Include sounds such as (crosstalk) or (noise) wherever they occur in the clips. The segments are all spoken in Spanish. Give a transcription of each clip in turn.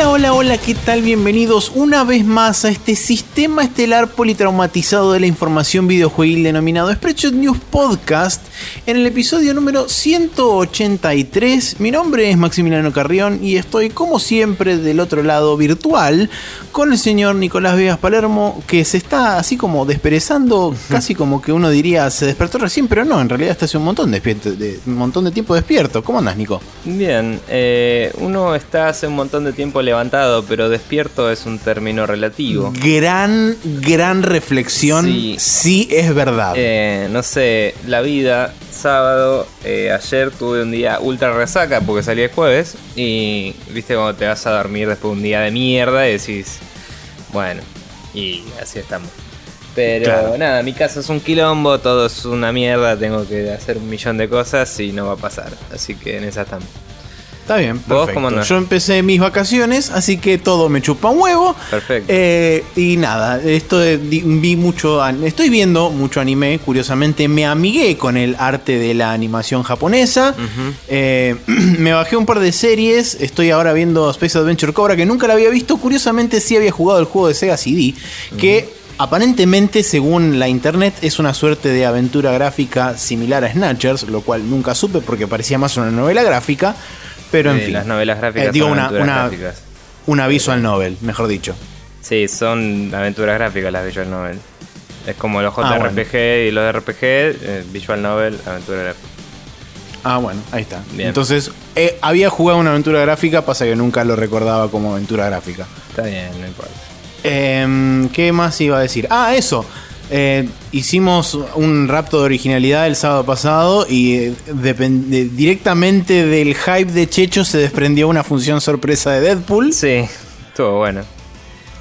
Hola, hola, hola, ¿qué tal? Bienvenidos una vez más a este sistema estelar politraumatizado de la información videojuegil denominado Spreadshot News Podcast en el episodio número 183. Mi nombre es Maximiliano Carrión y estoy como siempre del otro lado virtual con el señor Nicolás Vegas Palermo que se está así como desperezando, casi como que uno diría se despertó recién, pero no, en realidad está hace un montón de, de, un montón de tiempo despierto. ¿Cómo andas, Nico? Bien, eh, uno está hace un montón de tiempo levantado, pero despierto es un término relativo. Gran, gran reflexión. Sí, es verdad. Eh, no sé, la vida, sábado, eh, ayer tuve un día ultra resaca porque salí el jueves y viste cuando te vas a dormir después de un día de mierda y decís, bueno, y así estamos. Pero nada, mi casa es un quilombo, todo es una mierda, tengo que hacer un millón de cosas y no va a pasar. Así que en esa estamos. Está bien, perfecto. Yo empecé mis vacaciones, así que todo me chupa un huevo. Perfecto. Eh, y nada, esto vi mucho, estoy viendo mucho anime. Curiosamente, me amigué con el arte de la animación japonesa. Eh, (clears throat) me bajé un par de series. Estoy ahora viendo Space Adventure Cobra, que nunca la había visto. Curiosamente, sí había jugado el juego de Sega CD, que Aparentemente, según la internet, es una suerte de aventura gráfica similar a Snatchers, lo cual nunca supe porque parecía más una novela gráfica. Pero en fin. Las novelas gráficas eh, digo, una, gráficas. una visual novel, mejor dicho. Sí, son aventuras gráficas las visual novel. Es como los ah, JRPG y los RPG, eh, visual novel, aventura gráfica. Ah, bueno, ahí está. Entonces, eh, había jugado una aventura gráfica, pasa que nunca lo recordaba como aventura gráfica. Está bien, no importa. Em, ¿Qué más iba a decir? Ah, eso. Eh, hicimos un rapto de originalidad el sábado pasado y eh, directamente del hype de Checho se desprendió una función sorpresa de Deadpool. Sí, estuvo bueno.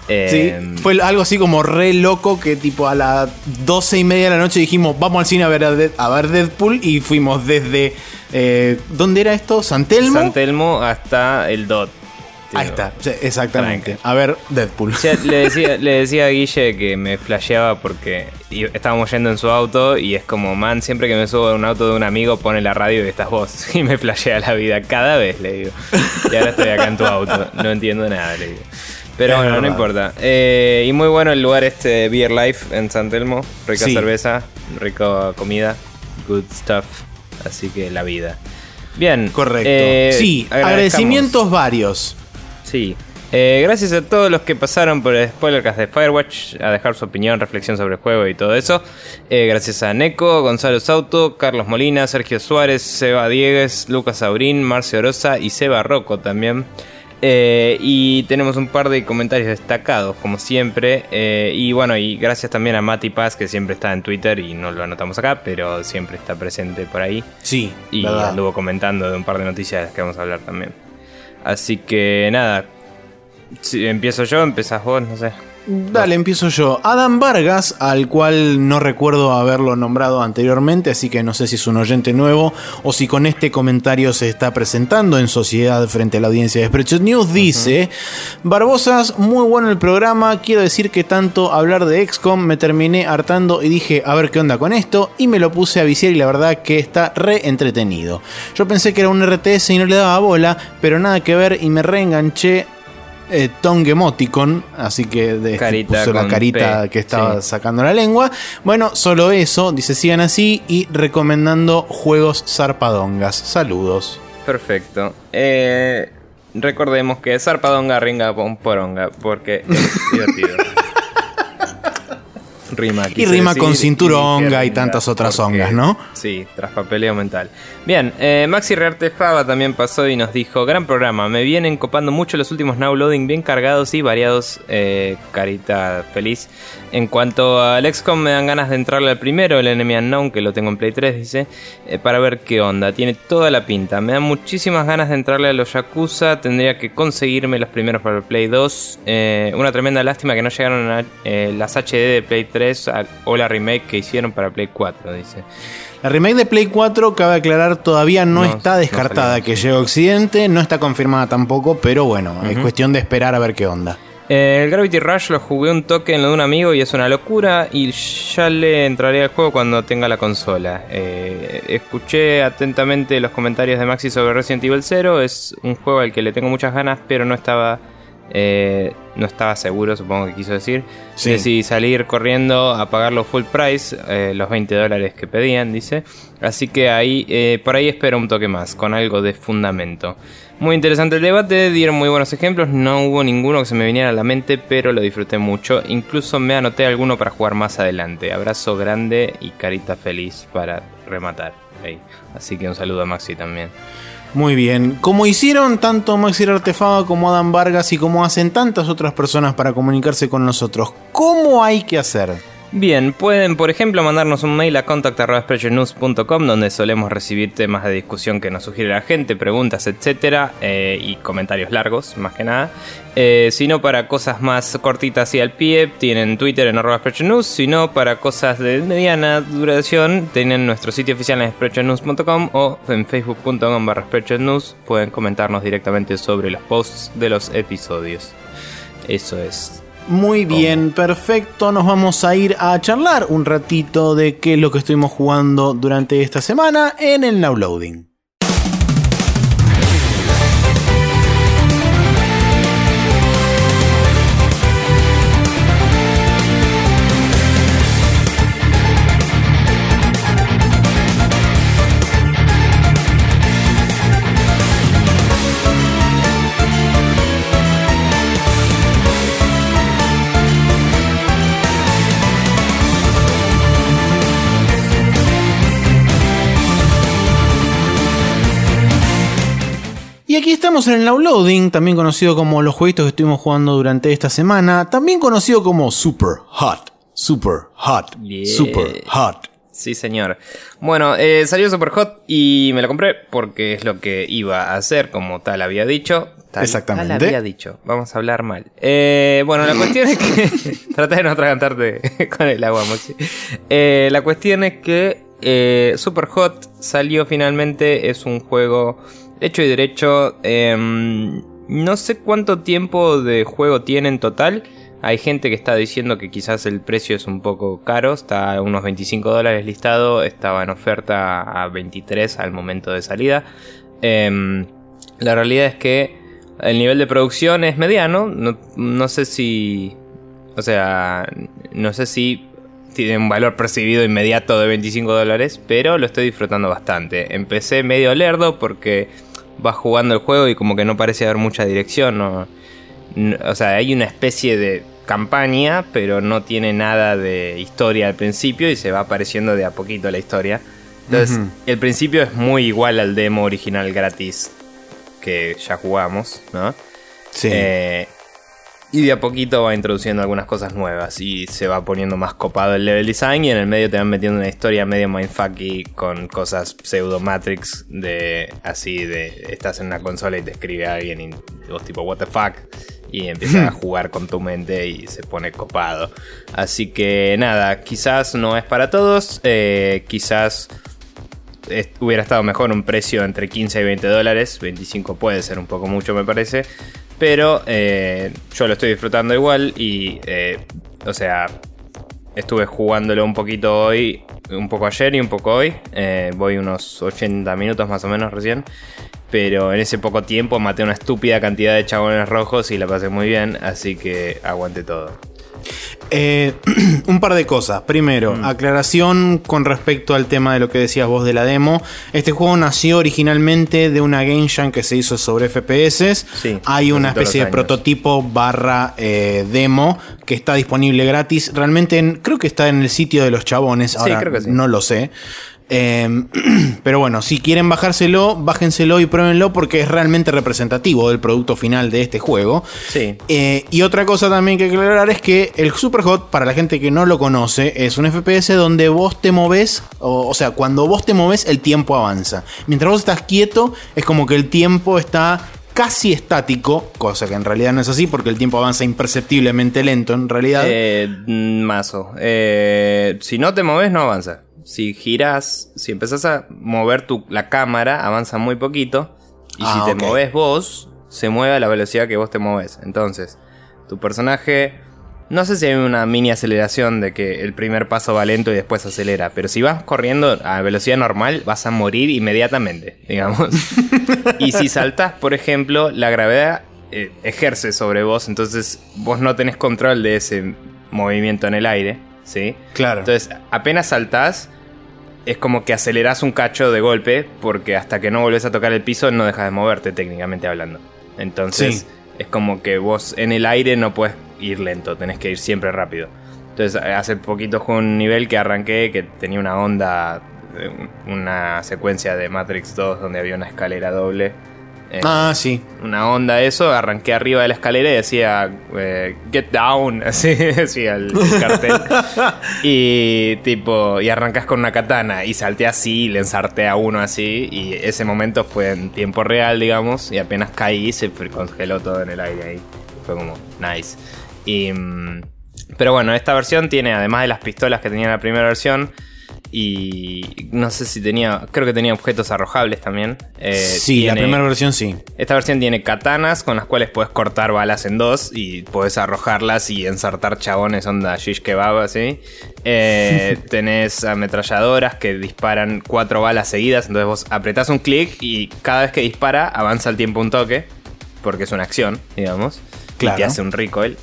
Sí, em, fue algo así como re loco que tipo a las doce y media de la noche dijimos vamos al cine a ver, a, ver Deadpool y fuimos desde... Eh, ¿Dónde era esto? ¿San Telmo? San Telmo hasta el DOT. Ahí está, exactamente. A ver, Deadpool. le, (laughs) decía, le decía a Guille que me flasheaba porque estábamos yendo en su auto y es como, man, siempre que me subo a un auto de un amigo pone la radio y estás vos. (laughs) Y me flashea la vida cada vez, le digo. Y ahora estoy acá en tu auto, no entiendo nada, le digo. Pero bueno, no importa. Eh, y muy bueno el lugar este Beer Life en San Telmo. Rica cerveza, rica comida, good stuff. Así que la vida. Bien. Correcto. Eh, sí, agradecimientos varios. Sí. Eh, gracias a todos los que pasaron por el Spoilercast de Firewatch a dejar su opinión, reflexión sobre el juego y todo eso. Eh, gracias a Neko, Gonzalo Sauto, Carlos Molina, Sergio Suárez, Seba Diegues, Lucas Aurín, Marcio Orosa y Seba Rocco también. Eh, y tenemos un par de comentarios destacados, como siempre. y bueno, y gracias también a Mati Paz, que siempre está en Twitter y no lo anotamos acá, pero siempre está presente por ahí. Sí. Y anduvo comentando de un par de noticias que vamos a hablar también. Así que nada. Si empiezo yo, empezás vos, no sé. Dale, empiezo yo. Adam Vargas, al cual no recuerdo haberlo nombrado anteriormente, así que no sé si es un oyente nuevo o si con este comentario se está presentando en sociedad frente a la audiencia de Spreadshot News, dice: Barbosas, muy bueno el programa. Quiero decir que tanto hablar de XCOM me terminé hartando y dije, a ver qué onda con esto, y me lo puse a viciar y la verdad que está re entretenido. Yo pensé que era un RTS y no le daba bola, pero nada que ver y me reenganché eh, Emoticon, así que de, este puso la carita que estaba sacando la lengua. Bueno, solo eso, dice sigan así y recomendando juegos zarpadongas. Saludos. Perfecto. Eh, recordemos que zarpadonga ringa poronga, porque es divertido. (laughs) Rima, y rima con cinturonga y, tantas otras ongas, ¿no? Sí, tras papeleo mental. Bien, eh, Maxi Rearte Fava también pasó y nos dijo: Gran programa, me vienen copando mucho los últimos now loading, bien cargados y variados. Eh, carita feliz. En cuanto al XCOM, me dan ganas de entrarle al primero, el Enemy Unknown, que lo tengo en Play 3, dice, eh, para ver qué onda. Tiene toda la pinta. Me dan muchísimas ganas de entrarle a los Yakuza. Tendría que conseguirme los primeros para el Play 2. una tremenda lástima que no llegaron a, las HD de Play 3 o la remake que hicieron para Play 4, dice. La remake de Play 4, cabe aclarar, todavía no, está descartada que llegue a Occidente, no está confirmada tampoco, pero bueno, es cuestión de esperar a ver qué onda. Eh, el Gravity Rush lo jugué un toque en lo de un amigo y es una locura y ya le entraré al juego cuando tenga la consola. Eh, escuché atentamente los comentarios de Maxi sobre Resident Evil 0, es un juego al que le tengo muchas ganas pero no estaba Eh, no estaba seguro, supongo que quiso decir. Sí. Decidí salir corriendo a pagar los full price, eh, los 20 dólares que pedían, dice. Así que ahí, eh, por ahí espero un toque más, con algo de fundamento. Muy interesante el debate, dieron muy buenos ejemplos, no hubo ninguno que se me viniera a la mente, pero lo disfruté mucho. Incluso me anoté alguno para jugar más adelante. Abrazo grande y carita feliz para rematar. Así que un saludo a Maxi también. Muy bien. Como hicieron tanto Maxi Artefaba como Adam Vargas y como hacen tantas otras personas para comunicarse con nosotros, ¿cómo hay que hacer? Bien, pueden por ejemplo mandarnos un mail a contact.sprechernews.com donde solemos recibir temas de discusión que nos sugiere la gente, preguntas, etcétera, eh, y comentarios largos, más que nada. Eh, si no, para cosas más cortitas y al pie, tienen Twitter en News. Si no, para cosas de mediana duración, tienen nuestro sitio oficial en sprechernews.com o en facebook.com barra News. Pueden comentarnos directamente sobre los posts de los episodios. Eso es. Muy bien, perfecto. Nos vamos a ir a charlar un ratito de qué es lo que estuvimos jugando durante esta semana en el Now Y aquí estamos en el Downloading, también conocido como los jueguitos que estuvimos jugando durante esta semana, también conocido como Super Hot, Super Hot, Yeah. Super Hot. Sí, señor. Bueno, eh, salió Super Hot y me lo compré porque es lo que iba a hacer, como tal había dicho. Tal, Exactamente. Tal había dicho. Vamos a hablar mal. Eh, bueno, la cuestión es que. (laughs) Trata de no atragantarte (laughs) con el agua, Mochi. Eh, la cuestión es que Super Hot salió finalmente. Es un juego hecho y derecho. em, no sé cuánto tiempo de juego tiene en total. Hay gente que está diciendo que quizás el precio es un poco caro, está a unos 25 dólares listado, estaba en oferta a 23 al momento de salida. Em, la realidad es que el nivel de producción es mediano, no, no sé si... O sea, no sé si tiene un valor percibido inmediato de 25 dólares, pero lo estoy disfrutando bastante. Empecé medio lerdo porque vas jugando el juego y como que no parece haber mucha dirección, no, no- o sea, hay una especie de campaña, pero no tiene nada de historia al principio y se va apareciendo de a poquito la historia. Entonces, el principio es muy igual al demo original gratis que ya jugamos, ¿no? Sí. Eh, y de a poquito va introduciendo algunas cosas nuevas y se va poniendo más copado el level design y en el medio te van metiendo una historia medio mindfucky con cosas pseudo Matrix de así de estás en una consola y te escribe alguien y vos tipo what the fuck y empiezas a (laughs) jugar con tu mente y se pone copado. Así que nada, quizás no es para todos, eh, quizás hubiera estado mejor un precio entre 15 y 20 dólares. 25 puede ser un poco mucho, me parece. Pero eh, yo lo estoy disfrutando igual y, eh, o sea, estuve jugándolo un poquito hoy, un poco ayer y un poco hoy. Eh, voy unos 80 minutos más o menos recién. Pero en ese poco tiempo maté una estúpida cantidad de chabones rojos y la pasé muy bien. Así que aguante todo. Eh, (clears throat) un par de cosas. Primero, aclaración con respecto al tema de lo que decías vos de la demo. Este juego nació originalmente de una game jam que se hizo sobre FPS. Sí, Hay una especie de prototipo barra eh, demo que está disponible gratis. Realmente en- creo que está en el sitio de los chabones. Ahora creo que sí. no lo sé. Eh, (clears throat) pero bueno, si quieren bajárselo, bájenselo y pruébenlo porque es realmente representativo del producto final de este juego. Sí. Eh, y otra cosa también que aclarar es que el Superhot, para la gente que no lo conoce, es un FPS donde vos te moves, o, o sea, cuando vos te moves, el tiempo avanza. Mientras vos estás quieto, es como que el tiempo está casi estático, cosa que en realidad no es así porque el tiempo avanza imperceptiblemente lento en realidad. Eh, mm, mazo. Eh, si no te moves, no avanza. Si giras, si empezás a mover tu, la cámara, avanza muy poquito. Y Ah, si te ok. moves vos, se mueve a la velocidad que vos te moves. Entonces, tu personaje. No sé si hay una mini aceleración de que el primer paso va lento y después acelera. Pero si vas corriendo a velocidad normal, vas a morir inmediatamente, digamos. (laughs) y si saltas, por ejemplo, la gravedad eh, ejerce sobre vos, entonces vos no tenés control de ese movimiento en el aire, ¿sí? Claro. Entonces, apenas saltás, es como que acelerás un cacho de golpe, porque hasta que no volvés a tocar el piso no dejas de moverte, técnicamente hablando. Entonces, Sí. es como que vos en el aire no puedes ir lento, tenés que ir siempre rápido. Entonces, hace poquito jugué un nivel que arranqué que tenía una onda, eh, una secuencia de Matrix 2 donde había una escalera doble. Eh, Ah, sí. una onda eso, arranqué arriba de la escalera y decía eh, Get down, (laughs) así decía el, el cartel. (laughs) y tipo, y arrancas con una katana y salté así, y le ensarté a uno así, y ese momento fue en tiempo real, digamos, y apenas caí se congeló todo en el aire ahí. Fue como nice. Y, mm, pero bueno, esta versión tiene, además de las pistolas que tenía en la primera versión, y no sé si tenía, creo que tenía objetos arrojables también. eh, sí, la primera versión sí. esta versión tiene katanas con las cuales puedes cortar balas en dos y puedes arrojarlas y ensartar chabones onda shish kebab así. Eh, (laughs) tenés ametralladoras que disparan cuatro balas seguidas, entonces vos apretás un clic y cada vez que dispara avanza el tiempo un toque, porque es una acción, digamos. Claro. Y te hace un recoil.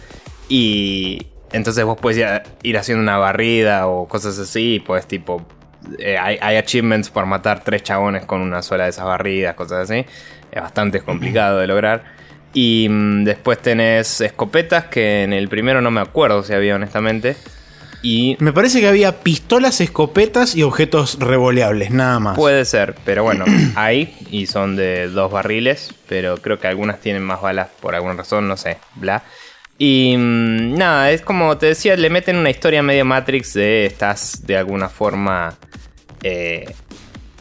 Y entonces vos puedes ir, haciendo una barrida o cosas así y puedes tipo... eh, hay, hay achievements por matar tres chabones con una sola de esas barridas, cosas así. Es bastante complicado de lograr. Y mm, después tenés escopetas que en el primero no me acuerdo si había honestamente. Y Me parece que había pistolas, escopetas y objetos revoleables, nada más. Puede ser, pero bueno, (clears throat) hay y son de dos barriles, pero creo que algunas tienen más balas por alguna razón, no sé, bla. Y mm, nada, es como te decía, le meten una historia medio Matrix de estás de alguna forma eh,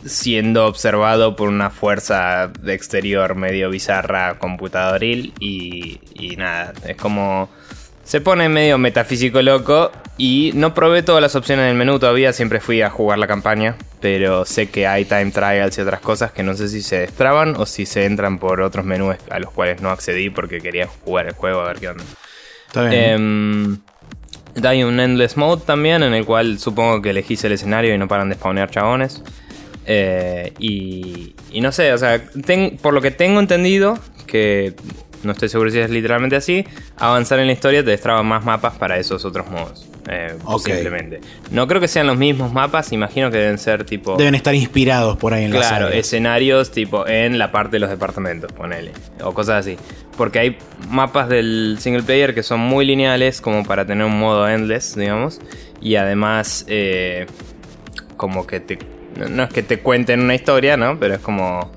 siendo observado por una fuerza de exterior medio bizarra computadoril y, y nada, es como... Se pone medio metafísico loco y no probé todas las opciones del menú todavía, siempre fui a jugar la campaña, pero sé que hay time trials y otras cosas que no sé si se destraban o si se entran por otros menús a los cuales no accedí porque quería jugar el juego a ver qué onda. Está bien. Em, hay un Endless Mode también, en el cual supongo que elegís el escenario y no paran de spawnear chabones. Eh, y, y no sé, o sea, ten- por lo que tengo entendido, que no estoy seguro si es literalmente así, avanzar en la historia te destraba más mapas para esos otros modos. eh, Ok. Posiblemente. No creo que sean los mismos mapas, imagino que deben ser tipo... Deben estar inspirados por ahí en la Claro, saga. escenarios tipo en la parte de los departamentos, ponele. O cosas así. Porque hay mapas del single player que son muy lineales como para tener un modo endless, digamos. Y además, eh, como que te... No no es que te cuenten una historia, ¿no? Pero es como...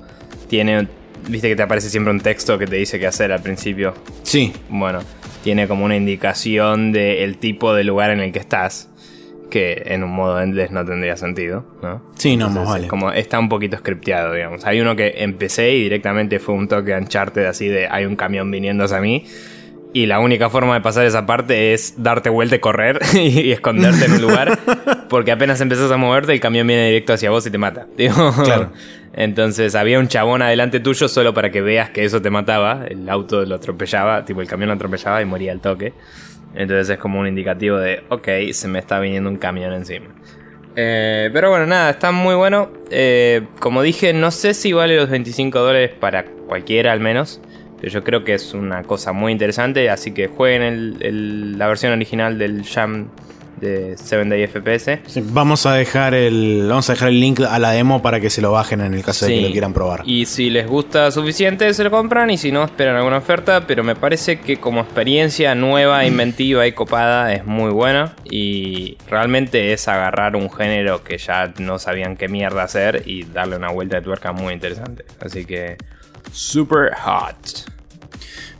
Tiene... Viste que te aparece siempre un texto que te dice qué hacer al principio. Sí, Bueno, tiene como una indicación del tipo de lugar en el que estás. Que en un modo endless no tendría sentido, ¿no? sí, no, más Entonces, vale. Como está un poquito scripteado, digamos. Hay uno que empecé y directamente fue un toque Uncharted así de hay un camión viniendo hacia mí. Y la única forma de pasar esa parte es darte vuelta y correr (laughs) y, y esconderte en un lugar. (laughs) Porque apenas empezás a moverte, el camión viene directo hacia vos y te mata. Digo, Claro. Entonces había un chabón adelante tuyo solo para que veas que eso te mataba. El auto lo atropellaba, tipo el camión lo atropellaba y moría al toque. Entonces es como un indicativo de, ok, se me está viniendo un camión encima. Eh, pero bueno, nada, está muy bueno. Eh, como dije, no sé si vale los 25 dólares para cualquiera al menos. Pero yo creo que es una cosa muy interesante. Así que jueguen la versión original del Jam de 7 Day FPS. Sí, Vamos a dejar el vamos a dejar el link a la demo para que se lo bajen en el caso de que lo quieran probar. Y si les gusta suficiente, se lo compran. Y si no, esperan alguna oferta. Pero me parece que como experiencia nueva, inventiva y copada es muy buena. Y realmente es agarrar un género que ya no sabían qué mierda hacer y darle una vuelta de tuerca muy interesante. Así que, super hot.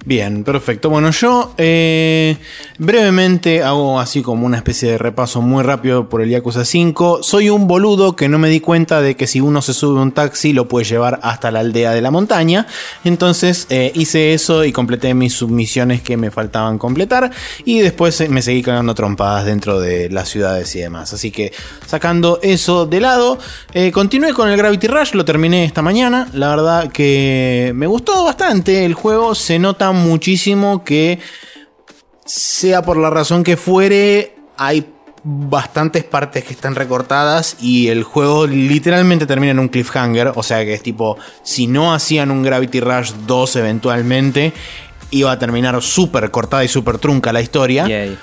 Bien, perfecto. Bueno, yo eh, brevemente hago así como una especie de repaso muy rápido por el Yakuza 5. Soy un boludo que no me di cuenta de que si uno se sube a un taxi lo puede llevar hasta la aldea de la montaña. Entonces eh, hice eso y completé mis submisiones que me faltaban completar. Y después eh, me seguí cagando trompadas dentro de las ciudades y demás. Así que sacando eso de lado, continué con el Gravity Rush, lo terminé esta mañana. La verdad que me gustó bastante el juego. Se nota muchísimo que, sea por la razón que fuere, hay bastantes partes que están recortadas y el juego literalmente termina en un cliffhanger. O sea que es tipo, si no hacían un Gravity Rush 2 eventualmente, iba a terminar súper cortada y súper trunca la historia. Yay.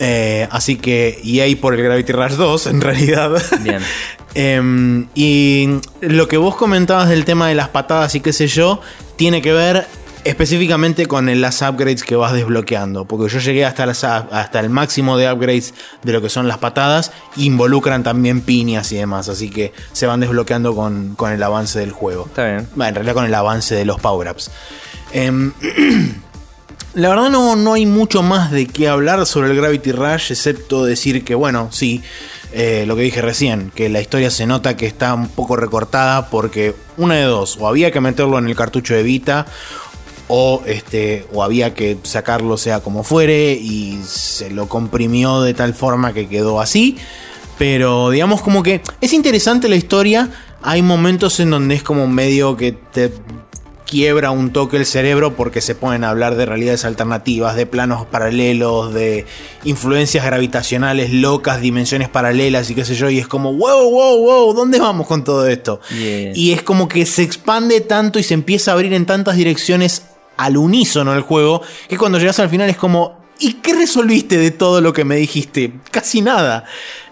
Eh, así que EA por el Gravity Rush 2, en realidad. Bien. (laughs) Em, y lo que vos comentabas del tema de las patadas y qué sé yo, tiene que ver específicamente con las upgrades que vas desbloqueando. Porque yo llegué hasta, las, hasta el máximo de upgrades de lo que son las patadas. Involucran también piñas y demás. Así que se van desbloqueando con, con el avance del juego. Está bien. Bueno, en realidad con el avance de los power-ups. Em, (clears throat) la verdad no, no hay mucho más de qué hablar sobre el Gravity Rush, excepto decir que, bueno, sí, eh, lo que dije recién, que la historia se nota que está un poco recortada porque una de dos, o había que meterlo en el cartucho de Vita, o, este, o había que sacarlo sea como fuere, y se lo comprimió de tal forma que quedó así. Pero digamos como que es interesante la historia. Hay momentos en donde es como medio que te quiebra un toque el cerebro porque se ponen a hablar de realidades alternativas, de planos paralelos, de influencias gravitacionales locas, dimensiones paralelas y qué sé yo. Y es como, wow, wow, wow, ¿dónde vamos con todo esto? Yeah. Y es como que se expande tanto y se empieza a abrir en tantas direcciones al unísono el juego, que cuando llegas al final es como, ¿y qué resolviste de todo lo que me dijiste? Casi nada.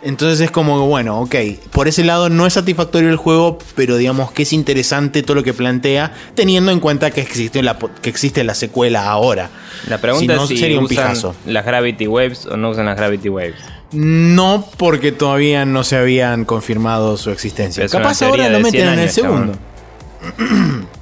Entonces es como, bueno, ok, por ese lado no es satisfactorio el juego, pero digamos que es interesante todo lo que plantea, teniendo en cuenta que existe la, que existe la secuela ahora. La pregunta Si no, es si sería un usan pijazo. las Gravity Waves o no usan las Gravity Waves. No porque todavía no se habían confirmado su existencia. Es Capaz ahora lo meten 100 en el segundo. (clears throat)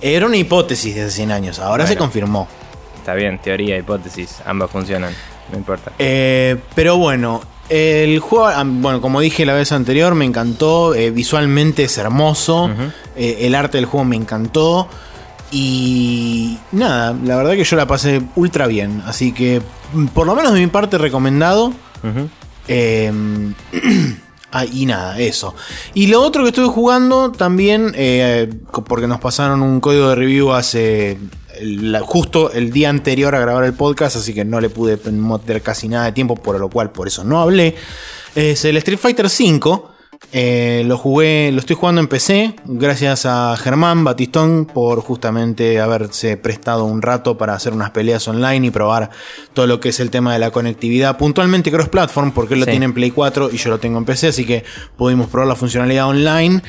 Era una hipótesis de hace 100 años, ahora se confirmó. Está bien, teoría, hipótesis, ambas funcionan. No importa. Eh, pero bueno, el juego, ah, bueno, como dije la vez anterior, me encantó. eh, visualmente es hermoso. Eh, el arte del juego me encantó. Y nada, la verdad que yo la pasé ultra bien. Así que, por lo menos de mi parte, recomendado. (clears throat) ah, y nada, eso. Y lo otro que estuve jugando también, eh, porque nos pasaron un código de review hace justo el día anterior a grabar el podcast, así que no le pude meter casi nada de tiempo, por lo cual por eso no hablé. Es el Street Fighter V. Eh, lo jugué, lo estoy jugando en PC, gracias a Germán Batistón por justamente haberse prestado un rato para hacer unas peleas online y probar todo lo que es el tema de la conectividad, puntualmente cross-platform, porque él lo tiene en Play 4 y yo lo tengo en PC, así que pudimos probar la funcionalidad online.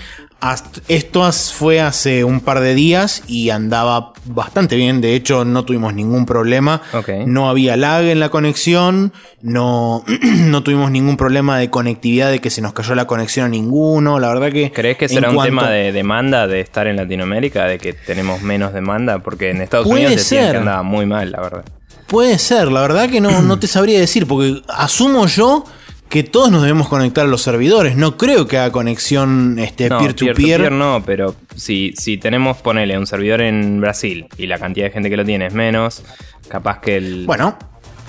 Esto fue hace un par de días y andaba bastante bien, de hecho no tuvimos ningún problema, no había lag en la conexión, no, (clears throat) no tuvimos ningún problema de conectividad, de que se nos cayó la conexión a ninguno, la verdad que... ¿Crees que será un cuanto- tema de demanda de estar en Latinoamérica? De que tenemos menos demanda? Porque en Estados Puede Unidos decían que andaba muy mal, la verdad. Puede ser, la verdad que no, no te sabría decir, porque asumo yo que todos nos debemos conectar a los servidores, no creo que haga conexión este, No, peer-to-peer. peer-to-peer no, pero si, si tenemos, ponele, un servidor en Brasil y la cantidad de gente que lo tiene es menos, capaz que el... Bueno,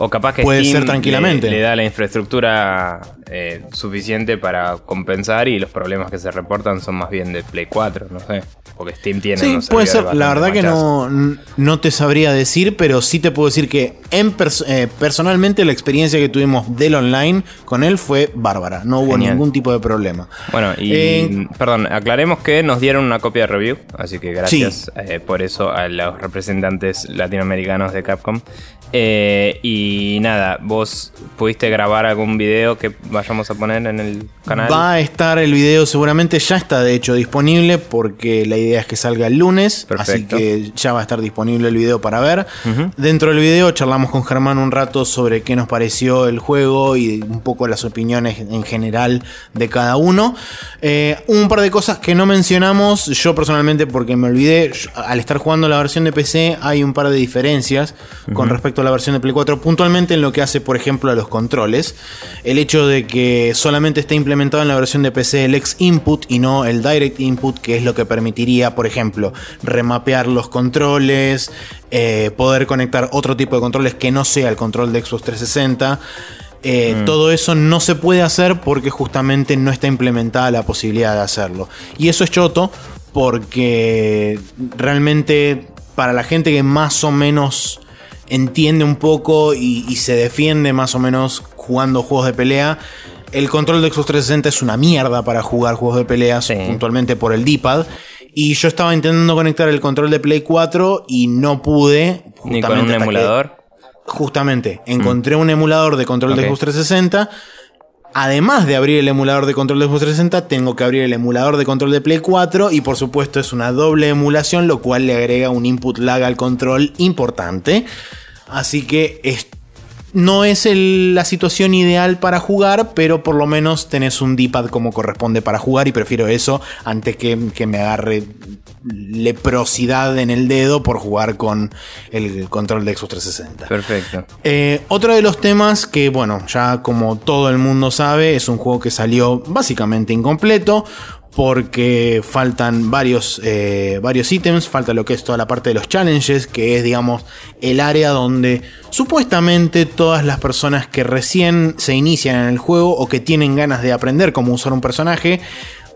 O capaz que Puede Steam ser tranquilamente. Le, le da la infraestructura eh, suficiente para compensar y los problemas que se reportan son más bien de Play 4, no sé. Porque Steam tiene Sí, puede ser. La verdad que no, no te sabría decir, pero sí te puedo decir que en pers- eh, personalmente la experiencia que tuvimos del online con él fue bárbara. No hubo Genial. ningún tipo de problema. Bueno, y Eh, perdón, aclaremos que nos dieron una copia de review, así que gracias por eso a los representantes latinoamericanos de Capcom. Eh, y nada, vos pudiste grabar algún video que vayamos a poner en el canal. Va a estar el video, seguramente ya está de hecho disponible, porque la idea es que salga el lunes. Perfecto. Así que ya va a estar disponible el video para ver. Dentro del video charlamos con Germán un rato sobre qué nos pareció el juego y un poco las opiniones en general de cada uno. Eh, un par de cosas que no mencionamos, yo personalmente porque me olvidé, al estar jugando la versión de PC hay un par de diferencias con respecto a la versión de Play 4, puntualmente en lo que hace por ejemplo a los controles. El hecho de que solamente esté implementado en la versión de PC el X Input y no el Direct Input, que es lo que permitiría, por ejemplo, remapear los controles, eh, poder conectar otro tipo de controles que no sea el control de Xbox 360. Eh, Todo eso no se puede hacer porque justamente no está implementada la posibilidad de hacerlo. Y eso es choto porque realmente para la gente que más o menos entiende un poco y, y se defiende más o menos jugando juegos de pelea, el control de Xbox 360 es una mierda para jugar juegos de peleas, Sí. puntualmente por el D-pad. Y yo estaba intentando conectar el control de Play 4 y no pude. Ni con un que- emulador. justamente, encontré un emulador de control de. Xbox 360. Además de abrir el emulador de control de Xbox 360, tengo que abrir el emulador de control de Play 4 y por supuesto es una doble emulación, lo cual le agrega un input lag al control importante. Así que es- no es el- la situación ideal para jugar, pero por lo menos tenés un D-pad como corresponde para jugar y prefiero eso antes que, que me agarre leprosidad en el dedo por jugar con el control de Xbox 360. Perfecto. Eh, otro de los temas que, bueno, ya como todo el mundo sabe, es un juego que salió básicamente incompleto. Porque faltan varios, eh, varios ítems, falta lo que es toda la parte de los challenges, que es, digamos, el área donde supuestamente todas las personas que recién se inician en el juego o que tienen ganas de aprender cómo usar un personaje,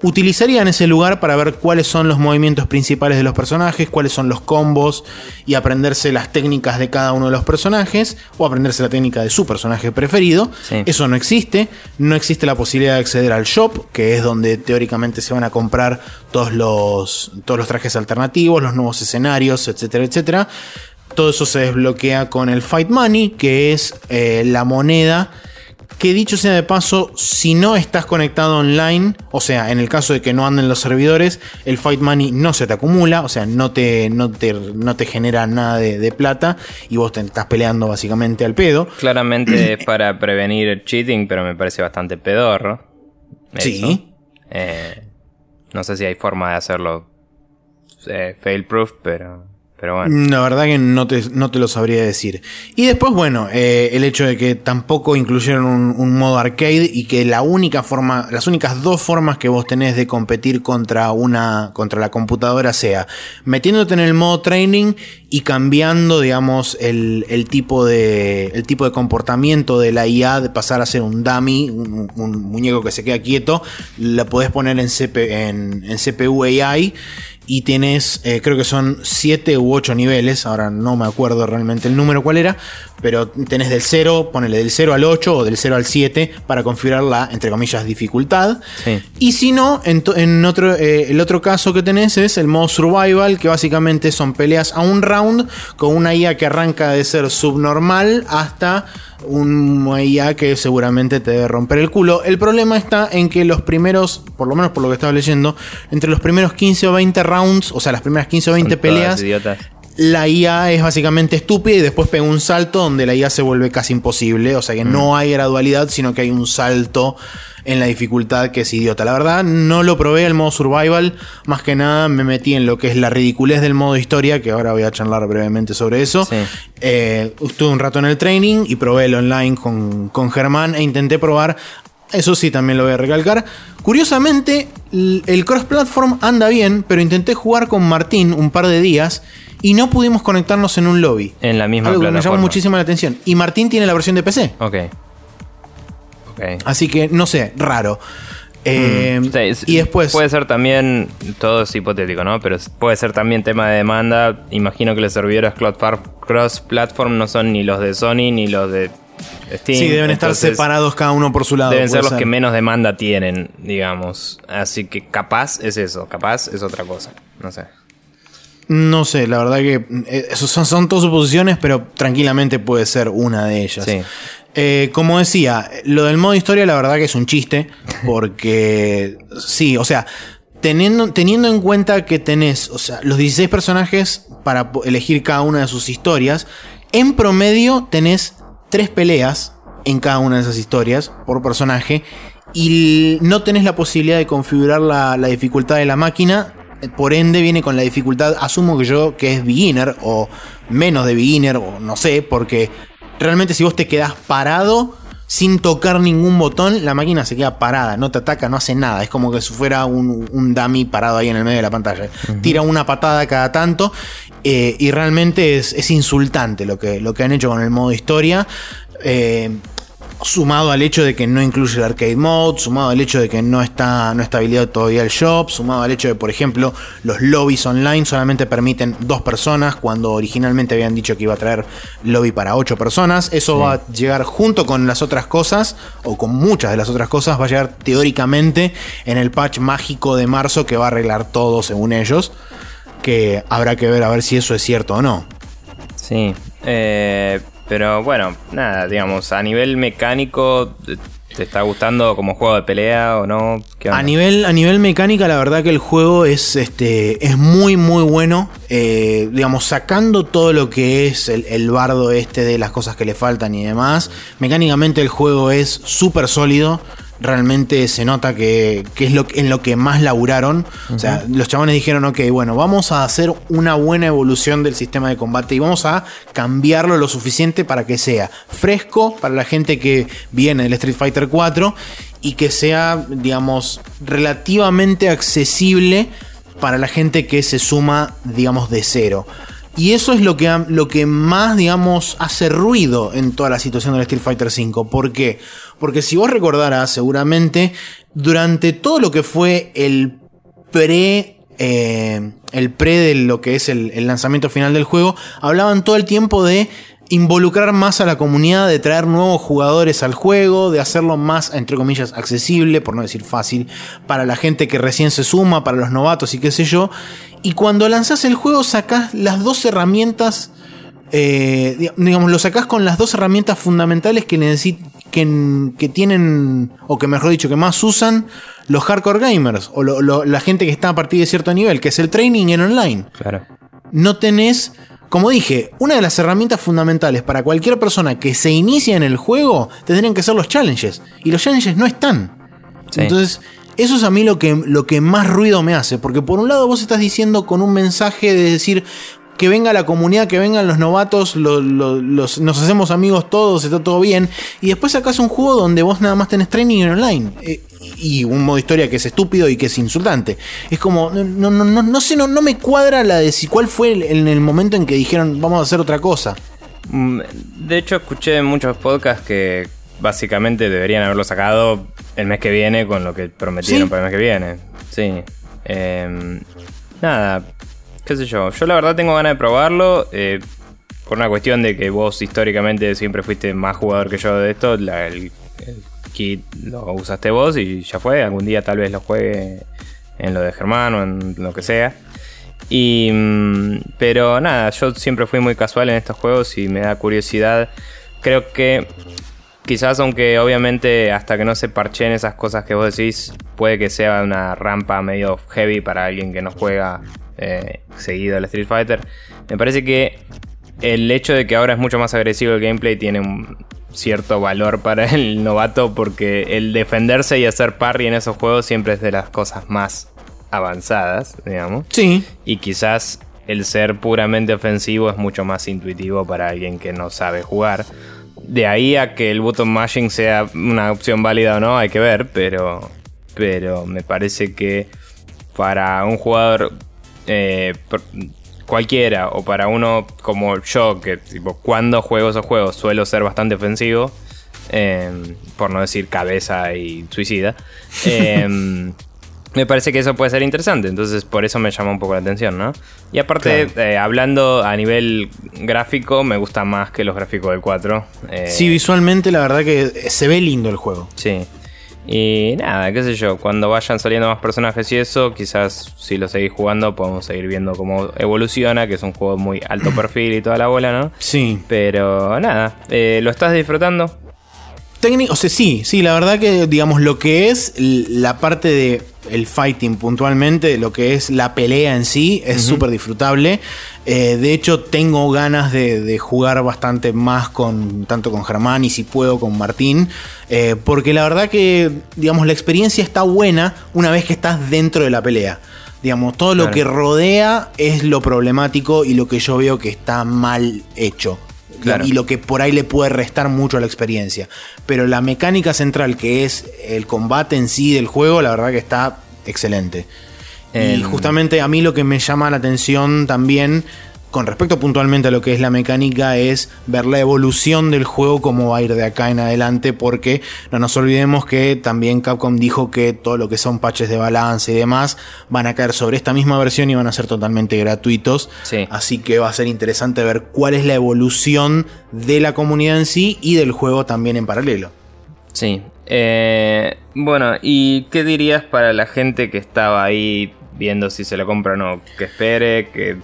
utilizarían ese lugar para ver cuáles son los movimientos principales de los personajes, cuáles son los combos y aprenderse las técnicas de cada uno de los personajes o aprenderse la técnica de su personaje preferido. Sí. Eso no existe. No existe la posibilidad de acceder al shop, que es donde teóricamente se van a comprar todos los, todos los trajes alternativos, los nuevos escenarios, etcétera, etcétera. Todo eso se desbloquea con el Fight Money, que es eh, la moneda que dicho sea de paso, si no estás conectado online, o sea, en el caso de que no anden los servidores, el Fight Money no se te acumula, o sea, no te, no te, no te genera nada de, de plata y vos te estás peleando básicamente al pedo. Claramente (clears throat) es para prevenir el cheating, pero me parece bastante pedorro. Eso. Sí. Eh, no sé si hay forma de hacerlo eh, fail proof, pero, pero bueno. La verdad que no te, no te lo sabría decir. Y después, bueno, eh, el hecho de que tampoco incluyeron un, modo arcade y que la única forma, las únicas dos formas que vos tenés de competir contra una, contra la computadora sea metiéndote en el modo training y cambiando, digamos, el, el tipo de, el tipo de comportamiento de la IA de pasar a ser un dummy, un, muñeco que se queda quieto, la podés poner en, CP en CPU AI y tienes, eh, creo que son 7 u 8 niveles, ahora no me acuerdo realmente el número cuál era, pero tenés del 0, ponele del 0 al 8 o del 0 al 7 para configurar la, entre comillas, dificultad. Sí. Y si no, en, otro, eh, el otro caso que tenés es el modo survival, que básicamente son peleas a un round con una IA que arranca de ser subnormal hasta una IA que seguramente te debe romper el culo. El problema está en que los primeros, por lo menos por lo que estaba leyendo, entre los primeros 15 o 20 rounds, o sea, las primeras 15 o 20 Son todas peleas. La IA es básicamente estúpida y después pega un salto donde la IA se vuelve casi imposible. O sea que no hay gradualidad, sino que hay un salto en la dificultad que es idiota. La verdad, no lo probé el modo survival. Más que nada me metí en lo que es la ridiculez del modo historia, que ahora voy a charlar brevemente sobre eso. Sí. Eh, estuve un rato en el training y probé el online con, con Germán e intenté probar. Eso sí, también lo voy a recalcar. Curiosamente, el cross-platform anda bien, pero intenté jugar con Martín un par de días y no pudimos conectarnos en un lobby. En la misma Algo que me llamó plataforma. muchísimo la atención. Y Martín tiene la versión de PC. Ok. Ok. Así que, no sé, raro. Eh, Sí, es- y después... Puede ser también, todo es hipotético, ¿no? Pero puede ser también tema de demanda. Imagino que los servidores cloud- cross-platform no son ni los de Sony ni los de Steam. sí, deben estar separados cada uno por su lado. Deben ser los que menos demanda tienen, digamos. Así que capaz es eso, capaz es otra cosa. No sé. No sé, la verdad que eh, son, son todas suposiciones, pero tranquilamente puede ser una de ellas. Sí. Eh, como decía, lo del modo historia, la verdad que es un chiste, (laughs) porque sí, o sea, teniendo, teniendo en cuenta que tenés, o sea, los 16 personajes para elegir cada una de sus historias, en promedio tenés tres peleas en cada una de esas historias por personaje y no tenés la posibilidad de configurar la, la dificultad de la máquina. Por ende viene con la dificultad, asumo que yo que es beginner o menos de beginner o no sé, porque realmente si vos te quedás parado sin tocar ningún botón, la máquina se queda parada, no te ataca, no hace nada. Es como que si fuera un, un dummy parado ahí en el medio de la pantalla. Tira una patada cada tanto eh, y realmente es, es insultante lo que, lo que han hecho con el modo historia. Eh, Sumado al hecho de que no incluye el arcade mode, sumado al hecho de que no está, no está habilitado todavía el shop, sumado al hecho de, por ejemplo, los lobbies online solamente permiten dos personas cuando originalmente habían dicho que iba a traer lobby para ocho personas. Eso va a llegar junto con las otras cosas, o con muchas de las otras cosas, va a llegar teóricamente en el patch mágico de marzo que va a arreglar todo según ellos. Que habrá que ver a ver si eso es cierto o no. Sí, eh, pero bueno, nada, digamos, a nivel mecánico, ¿te está gustando como juego de pelea o no? A nivel, a nivel mecánica, la verdad que el juego es, este, es muy, muy bueno. Eh, digamos, sacando todo lo que es el, el, bardo este de las cosas que le faltan y demás. Mecánicamente el juego es súper sólido realmente se nota que, es lo, en lo que más laburaron. O sea, los chabones dijeron, ok, bueno, vamos a hacer una buena evolución del sistema de combate y vamos a cambiarlo lo suficiente para que sea fresco para la gente que viene del Street Fighter 4 y que sea, digamos, relativamente accesible para la gente que se suma, digamos, de cero. Y eso es lo que, lo que más, digamos, hace ruido en toda la situación del Street Fighter V. ¿Por qué? Porque si vos recordarás, seguramente, durante todo lo que fue el pre. Eh, el pre de lo que es el, el lanzamiento final del juego, hablaban todo el tiempo de involucrar más a la comunidad, de traer nuevos jugadores al juego, de hacerlo más, entre comillas, accesible, por no decir fácil, para la gente que recién se suma, para los novatos y qué sé yo. Y cuando lanzás el juego sacás las dos herramientas, eh, digamos, lo sacás con las dos herramientas fundamentales que, que, que tienen, o que mejor dicho, que más usan los hardcore gamers, o la gente que está a partir de cierto nivel, que es el training en online. Claro. No tenés como dije, una de las herramientas fundamentales para cualquier persona que se inicia en el juego tendrían que ser los challenges. Y los challenges no están. Entonces, eso es a mí lo que, lo que más ruido me hace. Porque por un lado vos estás diciendo con un mensaje de decir, que venga la comunidad, que vengan los novatos, los, nos hacemos amigos todos, está todo bien. Y después sacas un juego donde vos nada más tenés training online. Eh, y un modo historia que es estúpido y que es insultante. Es como, no, no, no, no sé, no, no me cuadra la de si cuál fue en el momento en que dijeron vamos a hacer otra cosa. Mm, de hecho, escuché muchos podcasts que básicamente deberían haberlo sacado el mes que viene con lo que prometieron para el mes que viene. Sí. Em, nada, qué sé yo. Yo la verdad tengo ganas de probarlo. Eh, por una cuestión de que vos históricamente siempre fuiste más jugador que yo de esto. el, kit lo usaste vos y ya fue. Algún día tal vez lo juegue en lo de Germán o en lo que sea. Y, mm, pero nada, yo siempre fui muy casual en estos juegos y me da curiosidad. Creo que quizás aunque obviamente hasta que no se parchen esas cosas que vos decís, puede que sea una rampa medio heavy para alguien que no juega eh, seguido al Street Fighter. Me parece que el hecho de que ahora es mucho más agresivo el gameplay tiene un cierto valor para el novato porque el defenderse y hacer parry en esos juegos siempre es de las cosas más avanzadas, digamos. Sí. Y quizás el ser puramente ofensivo es mucho más intuitivo para alguien que no sabe jugar. De ahí a que el button mashing sea una opción válida o no, hay que ver, pero, pero me parece que para un jugador eh, cualquiera o para uno como yo, que tipo, cuando juego esos juegos suelo ser bastante ofensivo, em, por no decir cabeza y suicida, (laughs) em, me parece que eso puede ser interesante, entonces por eso me llama un poco la atención, ¿no? Y aparte, eh, hablando a nivel gráfico, me gusta más que los gráficos del 4. Eh, sí, visualmente la verdad que se ve lindo el juego. Sí. Y nada, qué sé yo, cuando vayan saliendo más personajes y eso, quizás si lo seguís jugando podemos seguir viendo cómo evoluciona, que es un juego muy alto (clears throat) perfil y toda la bola, ¿no? Sí. Pero nada, eh, ¿lo estás disfrutando? Técnico, o sea, sí, sí, la verdad que, digamos, lo que es la parte de el fighting puntualmente, lo que es la pelea en sí, es súper disfrutable. Eh, de hecho, tengo ganas de, jugar bastante más con tanto con Germán y si puedo con Martín. Eh, porque la verdad que, digamos, la experiencia está buena una vez que estás dentro de la pelea. Digamos, todo lo que rodea es lo problemático y lo que yo veo que está mal hecho. Y lo que por ahí le puede restar mucho a la experiencia. Pero la mecánica central, que es el combate en sí del juego, la verdad que está excelente. Y justamente a mí lo que me llama la atención también, con respecto puntualmente a lo que es la mecánica, es ver la evolución del juego, cómo va a ir de acá en adelante, porque no nos olvidemos que también Capcom dijo que todo lo que son patches de balance y demás van a caer sobre esta misma versión y van a ser totalmente gratuitos. Sí. Así que va a ser interesante ver cuál es la evolución de la comunidad en sí y del juego también en paralelo. Sí. Eh, bueno, ¿y qué dirías para la gente que estaba ahí viendo si se lo compra o no? Que espere, que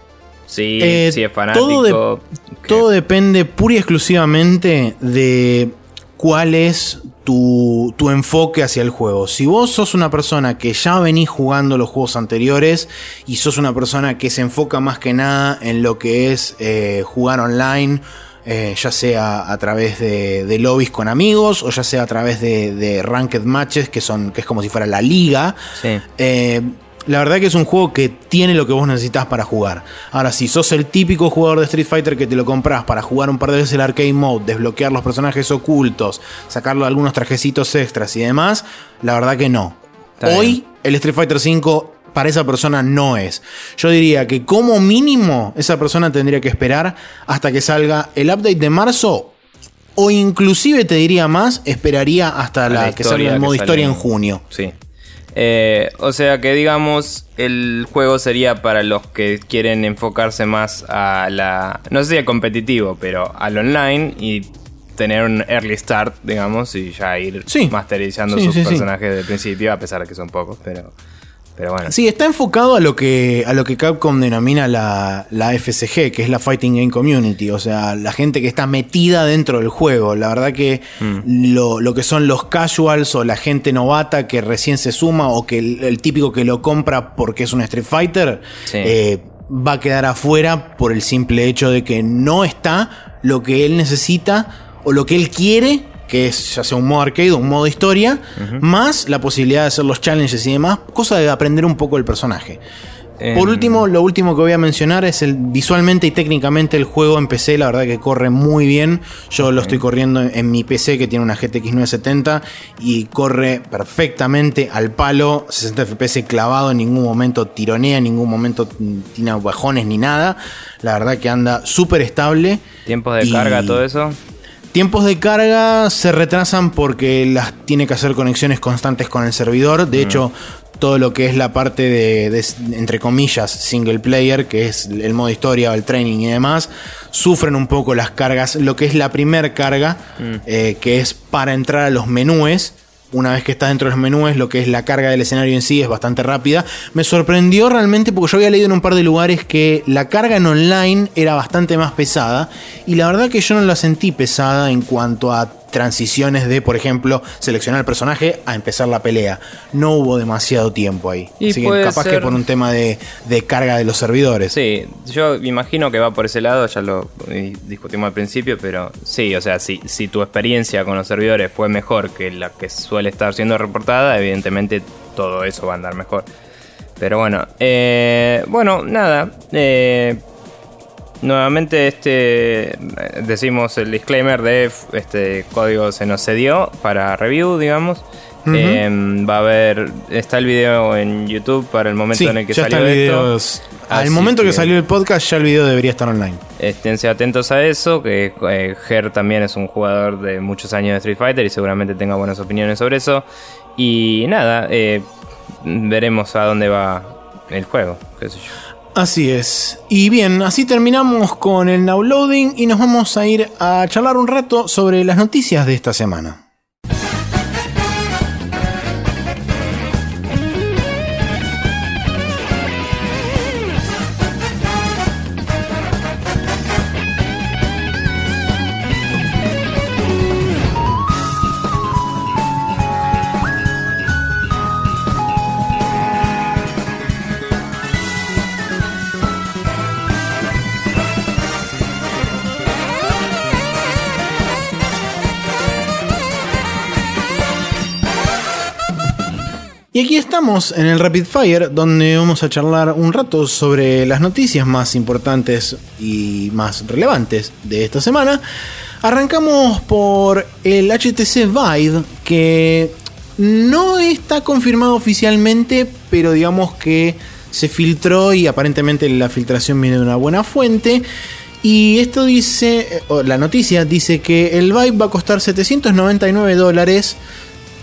sí, Eh, si es todo, fanático. de- que- todo depende pura y exclusivamente de cuál es tu, tu enfoque hacia el juego. Si vos sos una persona que ya venís jugando los juegos anteriores y sos una persona que se enfoca más que nada en lo que es eh, jugar online, eh, ya sea a través de, de lobbies con amigos o ya sea a través de, de ranked matches, que, son, que es como si fuera la liga, Sí. eh, la verdad que es un juego que tiene lo que vos necesitas para jugar. Ahora, si sos el típico jugador de Street Fighter que te lo compras para jugar un par de veces el arcade mode, desbloquear los personajes ocultos, sacarle algunos trajecitos extras y demás, la verdad que no. Está Hoy bien. el Street Fighter 5 para esa persona no es. Yo diría que como mínimo esa persona tendría que esperar hasta que salga el update de marzo o inclusive te diría más, esperaría hasta la, la que salga el modo historia en en- junio. Sí. Eh, o sea que digamos, el juego sería para los que quieren enfocarse más a la. No sé si a competitivo, pero al online y tener un early start, digamos, y ya ir Sí. masterizando Sí, sus sí, personajes de principio, a pesar de que son pocos, pero. Pero bueno. Sí, está enfocado a lo que, a lo que Capcom denomina la, la FCG, que es la Fighting Game Community, o sea, la gente que está metida dentro del juego. La verdad que lo, lo que son los casuals o la gente novata que recién se suma o que el, el típico que lo compra porque es un Street Fighter, Sí. eh, va a quedar afuera por el simple hecho de que no está lo que él necesita o lo que él quiere, que es ya sea un modo arcade o un modo historia, más la posibilidad de hacer los challenges y demás, cosa de aprender un poco el personaje. Por Em, último, lo último que voy a mencionar es el visualmente y técnicamente el juego en PC, la verdad que corre muy bien. Yo lo estoy corriendo en, mi PC que tiene una GTX 970 y corre perfectamente al palo, 60 FPS clavado, en ningún momento tironea, en ningún momento tiene bajones ni nada. La verdad que anda súper estable. Tiempos de y- carga, todo eso. Tiempos de carga se retrasan porque las tiene que hacer conexiones constantes con el servidor. De hecho, todo lo que es la parte de, de, entre comillas, single player, que es el modo historia, el training y demás, sufren un poco las cargas. Lo que es la primer carga, eh, que es para entrar a los menúes. Una vez que está dentro de los menús, lo que es la carga del escenario en sí es bastante rápida. Me sorprendió realmente porque yo había leído en un par de lugares que la carga en online era bastante más pesada. Y la verdad que yo no la sentí pesada en cuanto a transiciones de, por ejemplo, seleccionar el personaje a empezar la pelea. No hubo demasiado tiempo ahí. Y Así que capaz que por un tema de, de carga de los servidores. Sí, yo imagino que va por ese lado, ya lo discutimos al principio, pero sí, o sea, si, si tu experiencia con los servidores fue mejor que la que suele estar siendo reportada, evidentemente todo eso va a andar mejor. Pero bueno, eh, bueno, nada. eh, nuevamente este decimos el disclaimer de este código se nos cedió para review, digamos. Eh, va a haber está el video en YouTube para el momento Sí, en el que salió esto. video. Al momento que que- salió el podcast, ya el video debería estar online. Esténse atentos a eso, que eh, Ger también es un jugador de muchos años de Street Fighter y seguramente tenga buenas opiniones sobre eso. Y nada, eh, veremos a dónde va el juego, qué sé yo. Así es. Y bien, así terminamos con el now loading y nos vamos a ir a charlar un rato sobre las noticias de esta semana. Estamos en el Rapid Fire, donde vamos a charlar un rato sobre las noticias más importantes y más relevantes de esta semana. Arrancamos por el HTC Vive, que no está confirmado oficialmente, pero digamos que se filtró y aparentemente la filtración viene de una buena fuente. Y esto dice, eh, la noticia dice que el Vive va a costar 799 dólares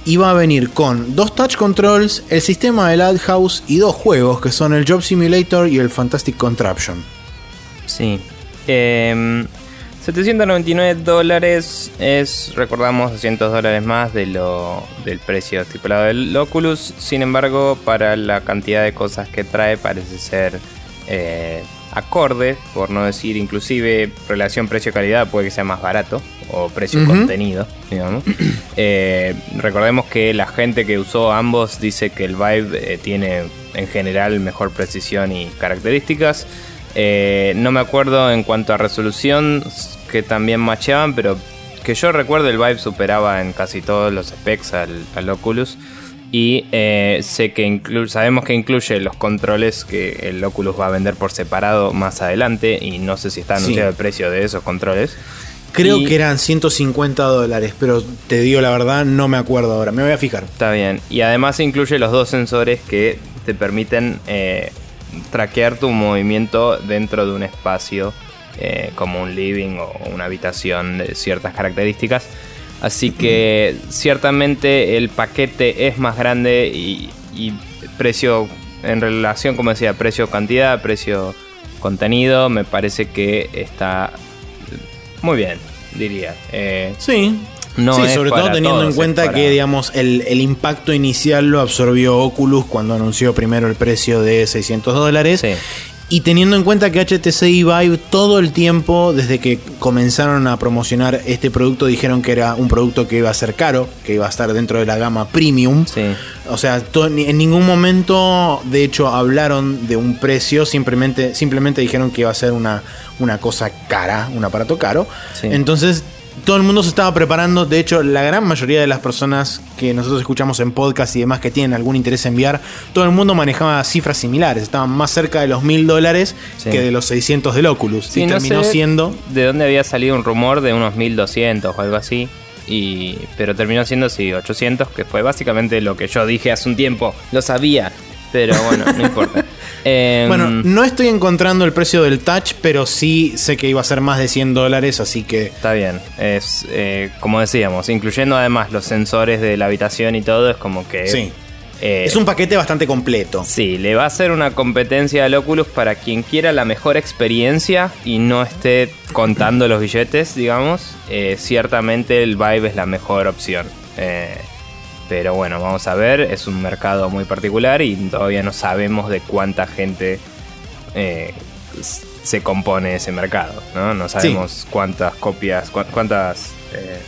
y va a venir con dos touch controls, el sistema del House y dos juegos que son el Job Simulator y el Fantastic Contraption. Sí. 799 em, dólares es, recordamos, 200 dólares más de lo, del precio estipulado del Oculus. Sin embargo, para la cantidad de cosas que trae parece ser eh, acorde, por no decir inclusive relación precio-calidad puede que sea más barato o precio-contenido, digamos. (clears throat) Eh, recordemos que la gente que usó ambos dice que el Vive eh, tiene en general mejor precisión y características. Eh, no me acuerdo en cuanto a resolución que también macheaban, pero que yo recuerdo el Vive superaba en casi todos los specs al Oculus. Y eh, sé que sabemos que incluye los controles que el Oculus va a vender por separado más adelante. Y no sé si está anunciado el precio de esos controles. Creo que eran 150 dólares, pero te digo la verdad, no me acuerdo ahora. Me voy a fijar. Está bien. Y además incluye los dos sensores que te permiten eh, traquear tu movimiento dentro de un espacio eh, como un living o una habitación de ciertas características. Así que ciertamente el paquete es más grande y, precio en relación, como decía, precio-cantidad, precio-contenido, me parece que está muy bien, diría. Eh, sí. No sí, sobre todo teniendo en cuenta que digamos el, el, impacto inicial lo absorbió Oculus cuando anunció primero el precio de 600 dólares sí. Y teniendo en cuenta que HTC y Vive todo el tiempo, desde que comenzaron a promocionar este producto, dijeron que era un producto que iba a ser caro, que iba a estar dentro de la gama premium. O sea, en ningún momento, de hecho, hablaron de un precio, simplemente, simplemente dijeron que iba a ser una, una cosa cara, un aparato caro. Entonces todo el mundo se estaba preparando. De hecho, la gran mayoría de las personas que nosotros escuchamos en podcast y demás que tienen algún interés en enviar, todo el mundo manejaba cifras similares. Estaban más cerca de los mil dólares que de los 600 del Oculus. y terminó siendo. ¿De dónde había salido un rumor de unos 1200 o algo así? Y, pero terminó siendo, sí, 800, que fue básicamente lo que yo dije hace un tiempo. Lo sabía, pero bueno, no importa. (laughs) Em, bueno, no estoy encontrando el precio del touch, pero sí sé que iba a ser más de 100 dólares, así que... Está bien, es eh, como decíamos, incluyendo además los sensores de la habitación y todo, es como que... Sí. Eh, es un paquete bastante completo. Sí, le va a hacer una competencia al Oculus para quien quiera la mejor experiencia y no esté contando los billetes, digamos. Eh, ciertamente el Vive es la mejor opción. Pero bueno, vamos a ver, es un mercado muy particular y todavía no sabemos de cuánta gente eh, se compone ese mercado, ¿no? No sabemos cuántas copias, cuántas... Eh,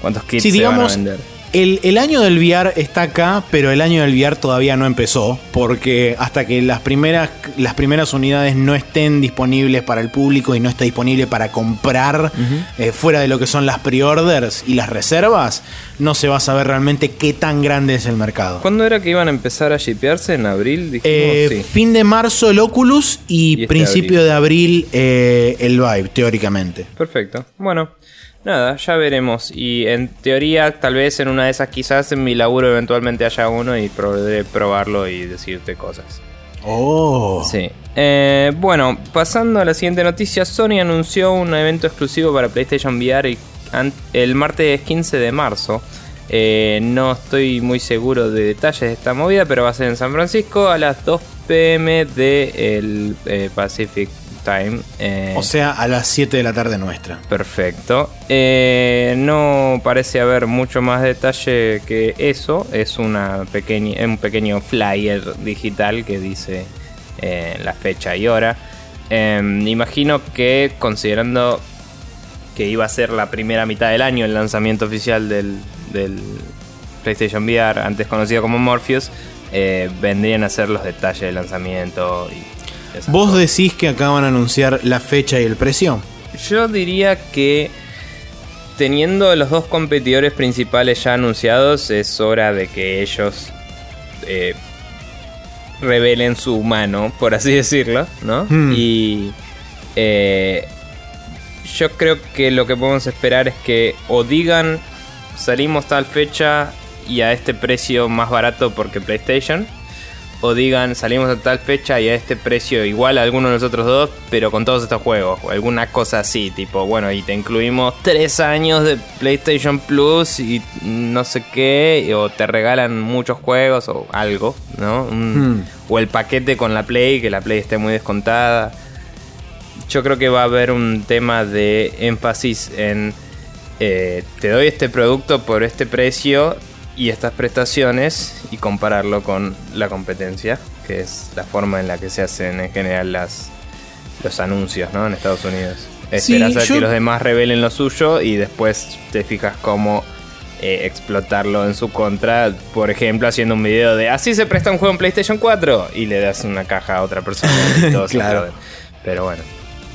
cuántos kits se van a vender. El, año del VR está acá, pero el año del VR todavía no empezó, porque hasta que las primeras, las primeras unidades no estén disponibles para el público y no esté disponible para comprar eh, fuera de lo que son las pre-orders y las reservas, no se va a saber realmente qué tan grande es el mercado. ¿Cuándo era que iban a empezar a shipearse? ¿En abril? Eh, fin de marzo el Oculus y, este principio de abril eh, el Vive, teóricamente. Perfecto. Bueno. Nada, ya veremos. Y en teoría, tal vez en una de esas, quizás en mi laburo eventualmente haya uno y podré probarlo y decirte cosas. Oh. Sí. Eh, bueno, pasando a la siguiente noticia, Sony anunció un evento exclusivo para PlayStation VR el, martes 15 de marzo. Eh, no estoy muy seguro de detalles de esta movida, pero va a ser en San Francisco a las 2 pm del de eh, Pacific eh, o sea, a las 7 de la tarde nuestra. Perfecto. Eh, no parece haber mucho más detalle que eso. Es una pequeña, un pequeño flyer digital que dice eh, la fecha y hora. Em, imagino que considerando que iba a ser la primera mitad del año el lanzamiento oficial del, del PlayStation VR, antes conocido como Morpheus, vendrían a ser los detalles del lanzamiento y ¿Vos decís que acaban de anunciar la fecha y el precio? Yo diría que teniendo los dos competidores principales ya anunciados, es hora de que ellos eh, revelen su mano, por así decirlo, ¿no? Hmm. Y eh, yo creo que lo que podemos esperar es que o digan salimos tal fecha y a este precio más barato porque PlayStation, o digan salimos a tal fecha y a este precio igual a alguno de los otros dos, pero con todos estos juegos, o alguna cosa así, tipo, bueno, y te incluimos tres años de PlayStation Plus y no sé qué, o te regalan muchos juegos o algo, ¿no? Hmm. O el paquete con la Play, que la Play esté muy descontada. Yo creo que va a haber un tema de énfasis en eh, te doy este producto por este precio y estas prestaciones y compararlo con la competencia, que es la forma en la que se hacen en general las, los anuncios ¿no? en Estados Unidos. Sí, Esperas a yo- que los demás revelen lo suyo y después te fijas cómo eh, explotarlo en su contra. Por ejemplo, haciendo un video de así se presta un juego en PlayStation 4 y le das una caja a otra persona. y todos (laughs) se Claro. Pero bueno,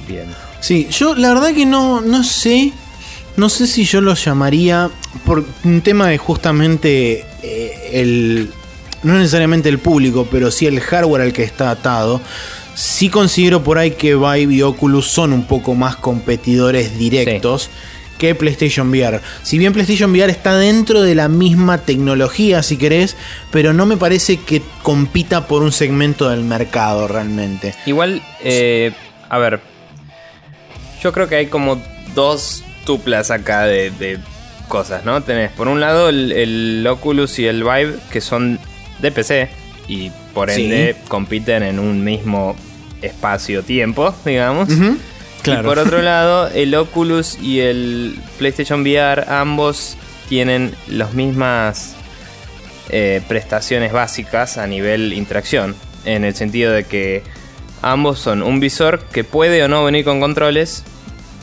bien. Sí, yo la verdad que no, no sé. No sé si yo lo llamaría por un tema de justamente eh, el. No necesariamente el público, pero sí el hardware al que está atado. Sí considero por ahí que Vive y Oculus son un poco más competidores directos que PlayStation VR. Si bien PlayStation VR está dentro de la misma tecnología, si querés, pero no me parece que compita por un segmento del mercado realmente. Igual, eh, a ver, yo creo que hay como dos tuplas acá de, de cosas, ¿no? Tenés por un lado el, el Oculus y el Vive que son de PC y por Sí. ende compiten en un mismo espacio-tiempo, digamos. Ujú, Y por otro (laughs) lado, el Oculus y el PlayStation VR, ambos tienen las mismas eh, prestaciones básicas a nivel interacción. En el sentido de que ambos son un visor que puede o no venir con controles,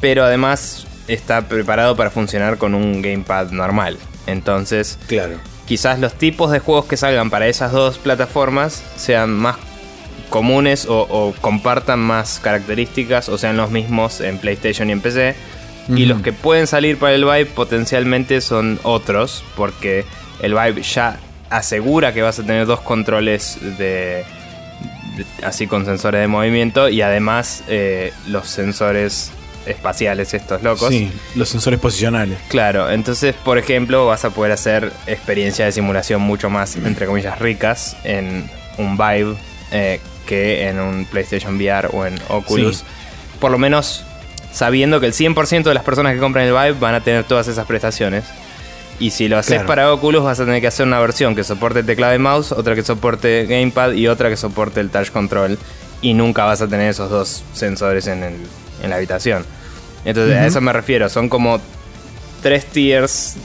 pero además está preparado para funcionar con un gamepad normal. Entonces, Claro. quizás los tipos de juegos que salgan para esas dos plataformas sean más comunes o, o compartan más características o sean los mismos en PlayStation y en PC. Y los que pueden salir para el Vive potencialmente son otros, porque el Vive ya asegura que vas a tener dos controles de, de- así con sensores de movimiento y además eh, los sensores espaciales estos locos. Sí, los sensores posicionales. Claro, entonces, por ejemplo, vas a poder hacer experiencias de simulación mucho más, entre comillas, ricas en un Vive eh, que en un PlayStation VR o en Oculus. Sí. Por lo menos sabiendo que el 100% de las personas que compran el Vive van a tener todas esas prestaciones. Y si lo haces Claro. para Oculus, vas a tener que hacer una versión que soporte teclado y mouse, otra que soporte Gamepad y otra que soporte el Touch Control. Y nunca vas a tener esos dos sensores en, el- en la habitación. Entonces, a eso me refiero. Son como tres tiers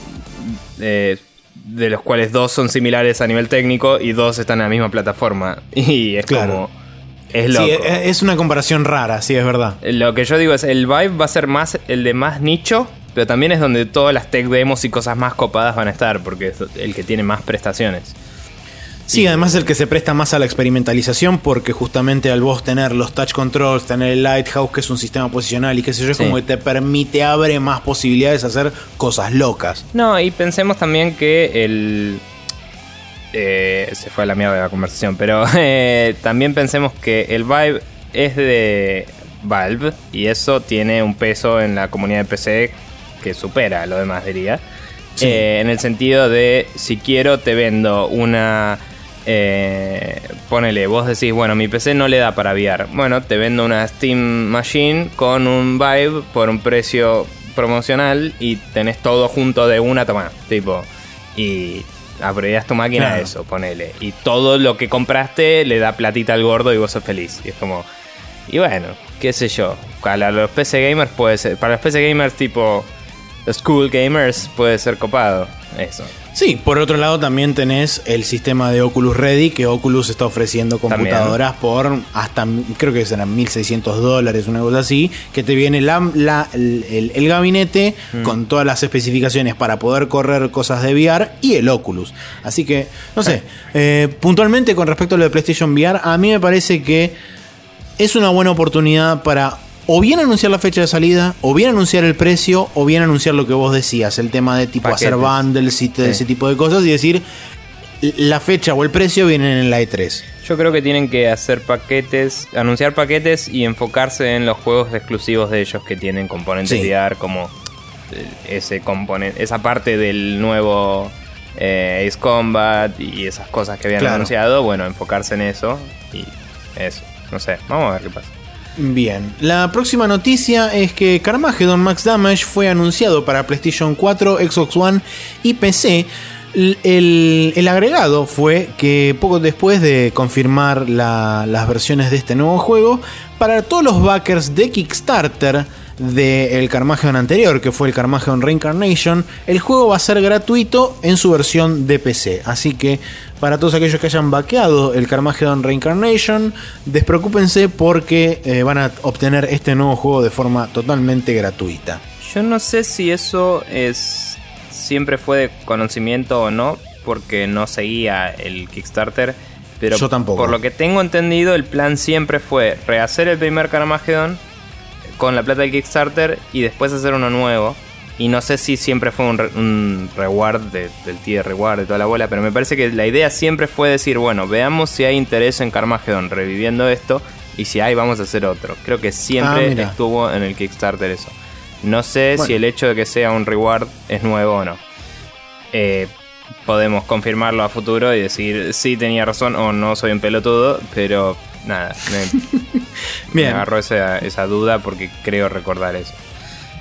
eh, de los cuales dos son similares a nivel técnico y dos están en la misma plataforma. (laughs) Y es Claro. como. Es loco. Sí, e- es una comparación rara, sí, es verdad. Lo que yo digo es, el Vive va a ser más el de más nicho, pero también es donde todas las tech demos y cosas más copadas van a estar, porque es el que tiene más prestaciones. Sí, además el que se presta más a la experimentalización porque justamente al vos tener los touch controls, tener el Lighthouse, que es un sistema posicional y qué sé yo, es Sí. como que te permite, abre más posibilidades de hacer cosas locas. No, y pensemos también que el... eh, se fue a la mierda de la conversación, pero (laughs) eh, también pensemos que el Vive es de Valve y eso tiene un peso en la comunidad de PC que supera a lo demás, diría. Sí. Eh, en el sentido de, si quiero, te vendo una... eh, ponele, vos decís, bueno, mi PC no le da para VR. Bueno, te vendo una Steam Machine con un Vive por un precio promocional y tenés todo junto de una toma. Tipo, y abrevías tu máquina a eso, ponele. Y todo lo que compraste le da platita al gordo y vos sos feliz. Y es como. Y bueno, qué sé yo. Para los PC gamers puede ser. Para los PC gamers tipo. Los cool gamers puede ser copado. Eso. Sí, por otro lado también tenés el sistema de Oculus Ready, que Oculus está ofreciendo También. computadoras por hasta, creo que serán 1600 dólares, una cosa así, que te viene la, la- el, el- el gabinete Mm. con todas las especificaciones para poder correr cosas de VR y el Oculus. Así que, no sé, eh, puntualmente con respecto a lo de PlayStation VR, a mí me parece que es una buena oportunidad para o bien anunciar la fecha de salida, o bien anunciar el precio, o bien anunciar lo que vos decías, el tema de tipo hacer bundles y Sí. ese tipo de cosas, y decir la fecha o el precio vienen en la E E3. Yo creo que tienen que hacer paquetes, anunciar paquetes y enfocarse en los juegos exclusivos de ellos que tienen componentes Sí. VR como eh, ese componente, esa parte del nuevo eh, Ace Combat y esas cosas que habían Claro. anunciado, bueno, enfocarse en eso y eso. No sé, vamos a ver qué pasa. Bien, la próxima noticia es que Carmageddon Max Damage fue anunciado para PlayStation 4, Xbox One y PC. El, agregado fue que poco después de confirmar la- las versiones de este nuevo juego, para todos los backers de Kickstarter del Carmageddon anterior, que fue el Carmageddon Reincarnation, el juego va a ser gratuito en su versión de PC. Así que para todos aquellos que hayan vaqueado el Carmageddon Reincarnation, despreocúpense porque eh, van a obtener este nuevo juego de forma totalmente gratuita. Yo no sé si eso es siempre fue de conocimiento o no, porque no seguía el Kickstarter. Pero Yo tampoco. por lo que tengo entendido, el plan siempre fue rehacer el primer Carmageddon con la plata del Kickstarter y después hacer uno nuevo. Y no sé si siempre fue un, re- un reward de- del tier reward de toda la bola, pero me parece que la idea siempre fue decir, bueno, veamos si hay interés en Carmageddon reviviendo esto y si hay vamos a hacer otro. Creo que Ah, siempre mira. estuvo en el Kickstarter eso. No sé Bueno. si el hecho de que sea un reward es nuevo o no. Eh, podemos confirmarlo a futuro y decir sí tenía razón o no soy un pelotudo, pero nada, me, me (laughs) Bien, agarró esa, esa duda porque creo recordar eso.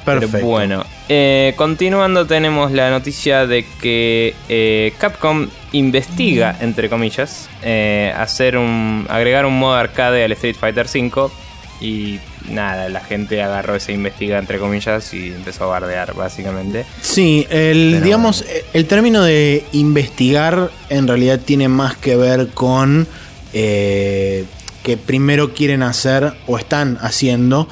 Pero perfecto. bueno, eh, continuando tenemos la noticia de que eh, Capcom investiga, entre comillas, eh, hacer un, agregar un modo arcade al Street Fighter V y nada, la gente agarró ese investiga, entre comillas, y empezó a bardear, básicamente. Sí, el, Pero digamos, el término de investigar en realidad tiene más que ver con eh, que primero quieren hacer o están haciendo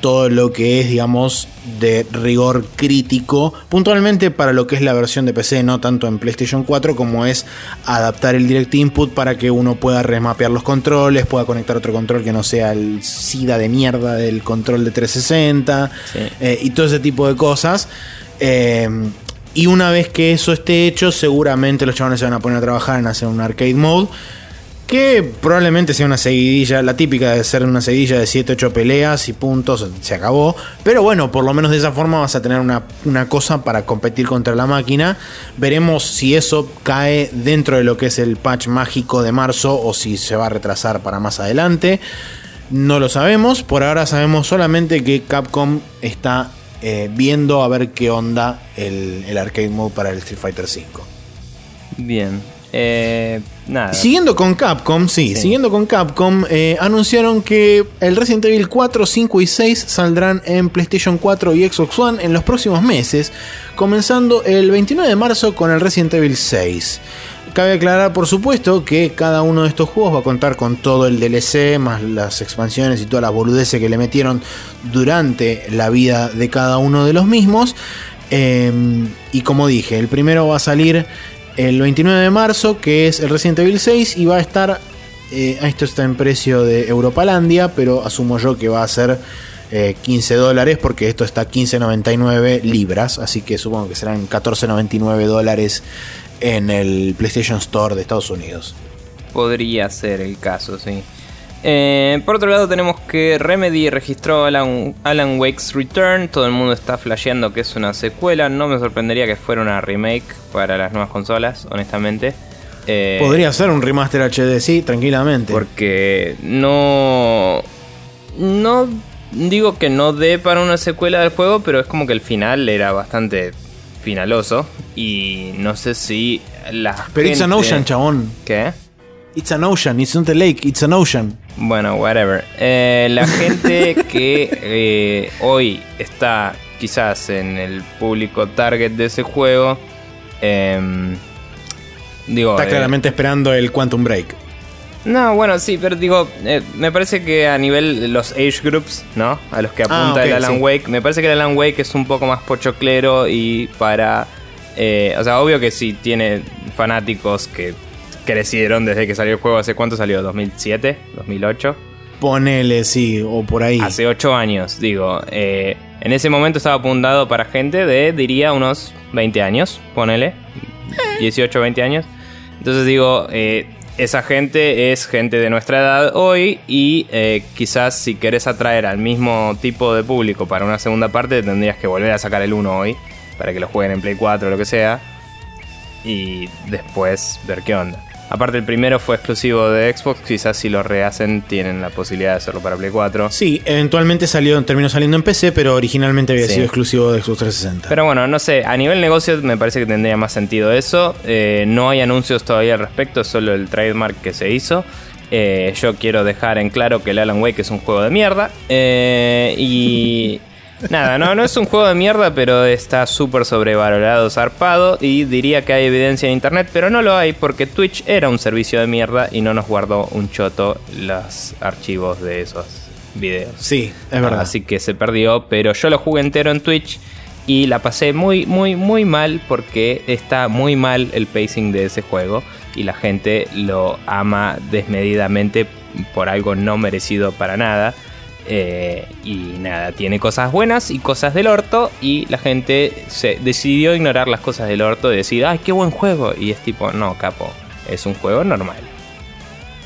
todo lo que es, digamos, de rigor crítico, puntualmente para lo que es la versión de PC, no tanto en PlayStation 4 como es adaptar el Direct Input para que uno pueda remapear los controles, pueda conectar otro control que no sea el SIDA de mierda del control de 360 Sí. eh, y todo ese tipo de cosas. Eh, y una vez que eso esté hecho, seguramente los chavales se van a poner a trabajar en hacer un arcade mode. Que probablemente sea una seguidilla, la típica de ser una seguidilla de 7-8 peleas y puntos, se acabó. Pero bueno, por lo menos de esa forma vas a tener una, una cosa para competir contra la máquina. Veremos si eso cae dentro de lo que es el patch mágico de marzo o si se va a retrasar para más adelante. No lo sabemos, por ahora sabemos solamente que Capcom está eh, viendo a ver qué onda el, el arcade mode para el Street Fighter V. Bien, eh, nada. Siguiendo con Capcom, sí, Sí. siguiendo con Capcom, eh, anunciaron que el Resident Evil 4, 5 y 6 saldrán en PlayStation 4 y Xbox One en los próximos meses, comenzando el 29 de marzo con el Resident Evil 6. Cabe aclarar, por supuesto, que cada uno de estos juegos va a contar con todo el DLC, más las expansiones y todas las boludeces que le metieron durante la vida de cada uno de los mismos. Eh, y como dije, el primero va a salir el 29 de marzo, que es el Resident Evil 6, y va a estar, eh, esto está en precio de Europalandia, pero asumo yo que va a ser eh, 15 dólares, porque esto está 15.99 libras, así que supongo que serán 14.99 dólares en el PlayStation Store de Estados Unidos. Podría ser el caso, sí. Eh, por otro lado tenemos que Remedy registró Alan, Alan Wake's Return. Todo el mundo está flasheando que es una secuela. No me sorprendería que fuera una remake para las nuevas consolas, honestamente. Eh, Podría ser un remaster HD, sí, tranquilamente. Porque no... No digo que no dé para una secuela del juego, pero es como que el final era bastante finaloso. Y no sé si la Pero it's an gente- ocean, chabón. ¿Qué? It's an ocean, it's not a lake, it's an ocean. Bueno, whatever. Eh, la gente que eh, hoy está quizás en el público target de ese juego, em, digo, Está eh, claramente esperando el Quantum Break. no, bueno, sí, pero digo, me parece que a nivel de los age groups, ¿no? A los que Ah, apunta el Alan sí. Wake, me parece que el Alan Wake es un poco más pochoclero y para... o sea, obvio que sí tiene fanáticos que crecieron desde que salió el juego. ¿Hace cuánto salió? ¿2007? ¿2008? Ponele, sí, o por ahí. Hace 8 años, digo. eh, en ese momento estaba apuntado para gente de, diría, unos 20 años, ponele. 18, 20 años. Entonces digo, eh, esa gente es gente de nuestra edad hoy y eh, quizás si querés atraer al mismo tipo de público para una segunda parte tendrías que volver a sacar el 1 hoy para que lo jueguen en Play 4 o lo que sea. y después ver qué onda. Aparte el primero fue exclusivo de Xbox, quizás si lo rehacen tienen la posibilidad de hacerlo para Play 4. Sí, eventualmente salió, terminó saliendo en PC, pero originalmente había Sí. sido exclusivo de Xbox 360. Pero bueno, no sé, a nivel negocio me parece que tendría más sentido eso. Eh, no hay anuncios todavía al respecto, es solo el trademark que se hizo. Eh, yo quiero dejar en claro que el Alan Wake es un juego de mierda. Eh, y nada, no, no es un juego de mierda, pero está súper sobrevalorado, zarpado. Y diría que hay evidencia en internet, pero no lo hay porque Twitch era un servicio de mierda y no nos guardó un choto los archivos de esos videos. sí, es verdad. Así que se perdió, pero yo lo jugué entero en Twitch y la pasé muy, muy, muy mal porque está muy mal el pacing de ese juego y la gente lo ama desmedidamente por algo no merecido para nada. Eh, y nada, tiene cosas buenas y cosas del orto y la gente se decidió ignorar las cosas del orto y decir, ay, qué buen juego. Y es tipo, no, capo, es un juego normal.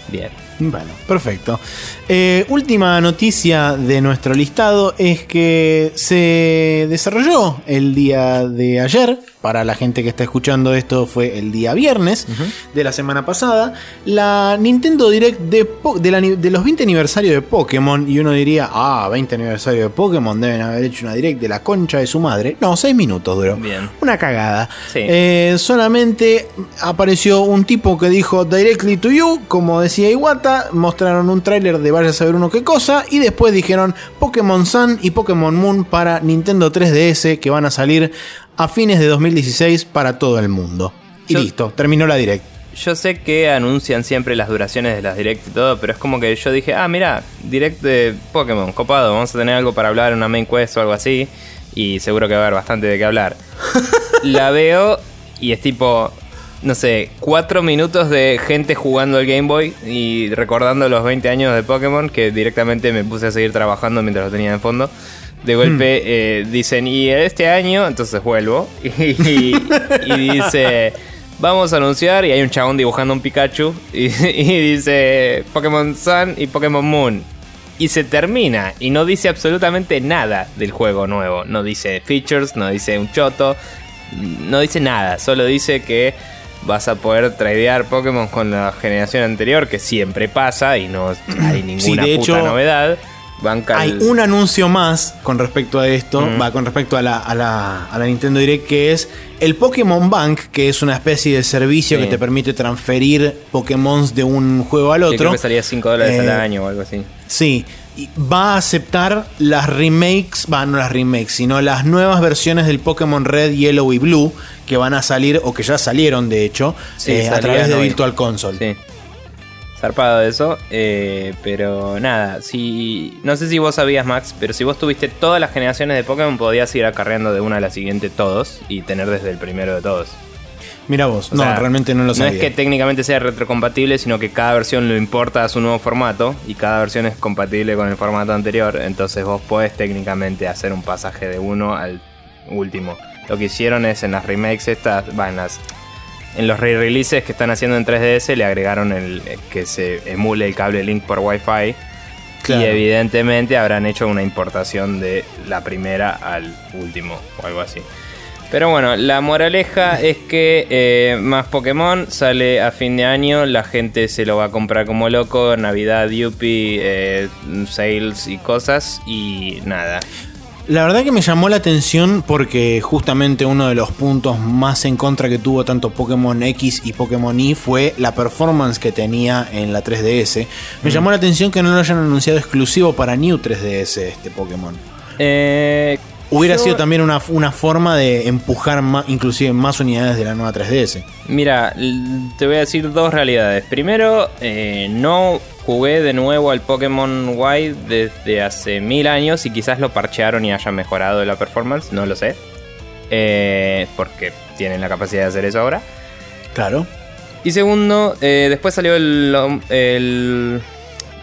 Bien. Bueno, perfecto. Eh, última noticia de nuestro listado es que se desarrolló el día de ayer. Para la gente que está escuchando esto fue el día viernes de la semana pasada. La Nintendo Direct de, Po- de, la ni- de los 20 aniversarios de Pokémon. Y uno diría, ah, 20 aniversario de Pokémon, deben haber hecho una Direct de la concha de su madre. No, 6 minutos duró. Bien. Una cagada. Sí. Eh, solamente apareció un tipo que dijo Directly to You, como decía Iwata, mostraron un tráiler de vaya a saber uno qué cosa, y después dijeron Pokémon Sun y Pokémon Moon para Nintendo 3DS que van a salir a fines de 2016 para todo el mundo. Y Yo- listo, terminó la Direct. Yo sé que anuncian siempre las duraciones de las direct y todo, pero es como que yo dije, ah, mira, direct de Pokémon, copado, vamos a tener algo para hablar en una main quest o algo así, y seguro que va a haber bastante de qué hablar. (laughs) La veo y es tipo, no sé, cuatro minutos de gente jugando el Game Boy y recordando los 20 años de Pokémon, que directamente me puse a seguir trabajando mientras lo tenía en fondo. De golpe eh, dicen, y este año, entonces vuelvo, (laughs) y, y dice, vamos a anunciar, y hay un chabón dibujando un Pikachu, y, (laughs) y dice Pokémon Sun y Pokémon Moon. Y se termina, y no dice absolutamente nada del juego nuevo. No dice features, no dice un choto, no dice nada, solo dice que vas a poder tradear Pokémon con la generación anterior, que siempre pasa y no hay ninguna de puta hecho, novedad. Banca Hay el- un anuncio más con respecto a esto, va con respecto a la, a, la, a la Nintendo Direct, que es el Pokémon Bank, que es una especie de servicio Sí. que te permite transferir Pokémon de un juego al otro. creo que salía 5 dólares al Eh, año o algo así. Sí, va a aceptar las remakes, va, no las remakes, sino las nuevas versiones del Pokémon Red, Yellow y Blue que van a salir, o que ya salieron de hecho, Sí, eh, a través de hoy. Virtual Console. Sí. Zarpado de eso, eh, pero nada, si no sé si vos sabías Max, pero si vos tuviste todas las generaciones de Pokémon podías ir acarreando de una a la siguiente todos y tener desde el primero de todos. Mira vos, O no, sea, realmente no lo sabía. No es que técnicamente sea retrocompatible, sino que cada versión lo importa a su nuevo formato y cada versión es compatible con el formato anterior. Entonces vos podés técnicamente hacer un pasaje de uno al último. Lo que hicieron es en las remakes estas, va, en las en los re-releases que están haciendo en 3DS le agregaron el eh, que se emule el cable Link por Wi-Fi. Claro. Y evidentemente habrán hecho una importación de la primera al último o algo así. Pero bueno, la moraleja (laughs) es que eh, más Pokémon sale a fin de año, la gente se lo va a comprar como loco, Navidad, Yuppie, eh, sales y cosas y nada. La verdad que me llamó la atención porque justamente uno de los puntos más en contra que tuvo tanto Pokémon X y Pokémon Y fue la performance que tenía en la 3DS. Me llamó la atención que no lo hayan anunciado exclusivo para New 3DS este Pokémon. Eh, Hubiera yo- sido también una, una forma de empujar más, inclusive más unidades de la nueva 3DS. Mira, te voy a decir dos realidades. Primero, eh, no jugué de nuevo al Pokémon White desde hace mil años y quizás lo parchearon y hayan mejorado la performance, no lo sé. Eh, porque tienen la capacidad de hacer eso ahora. Claro. Y segundo, eh, después salió el, el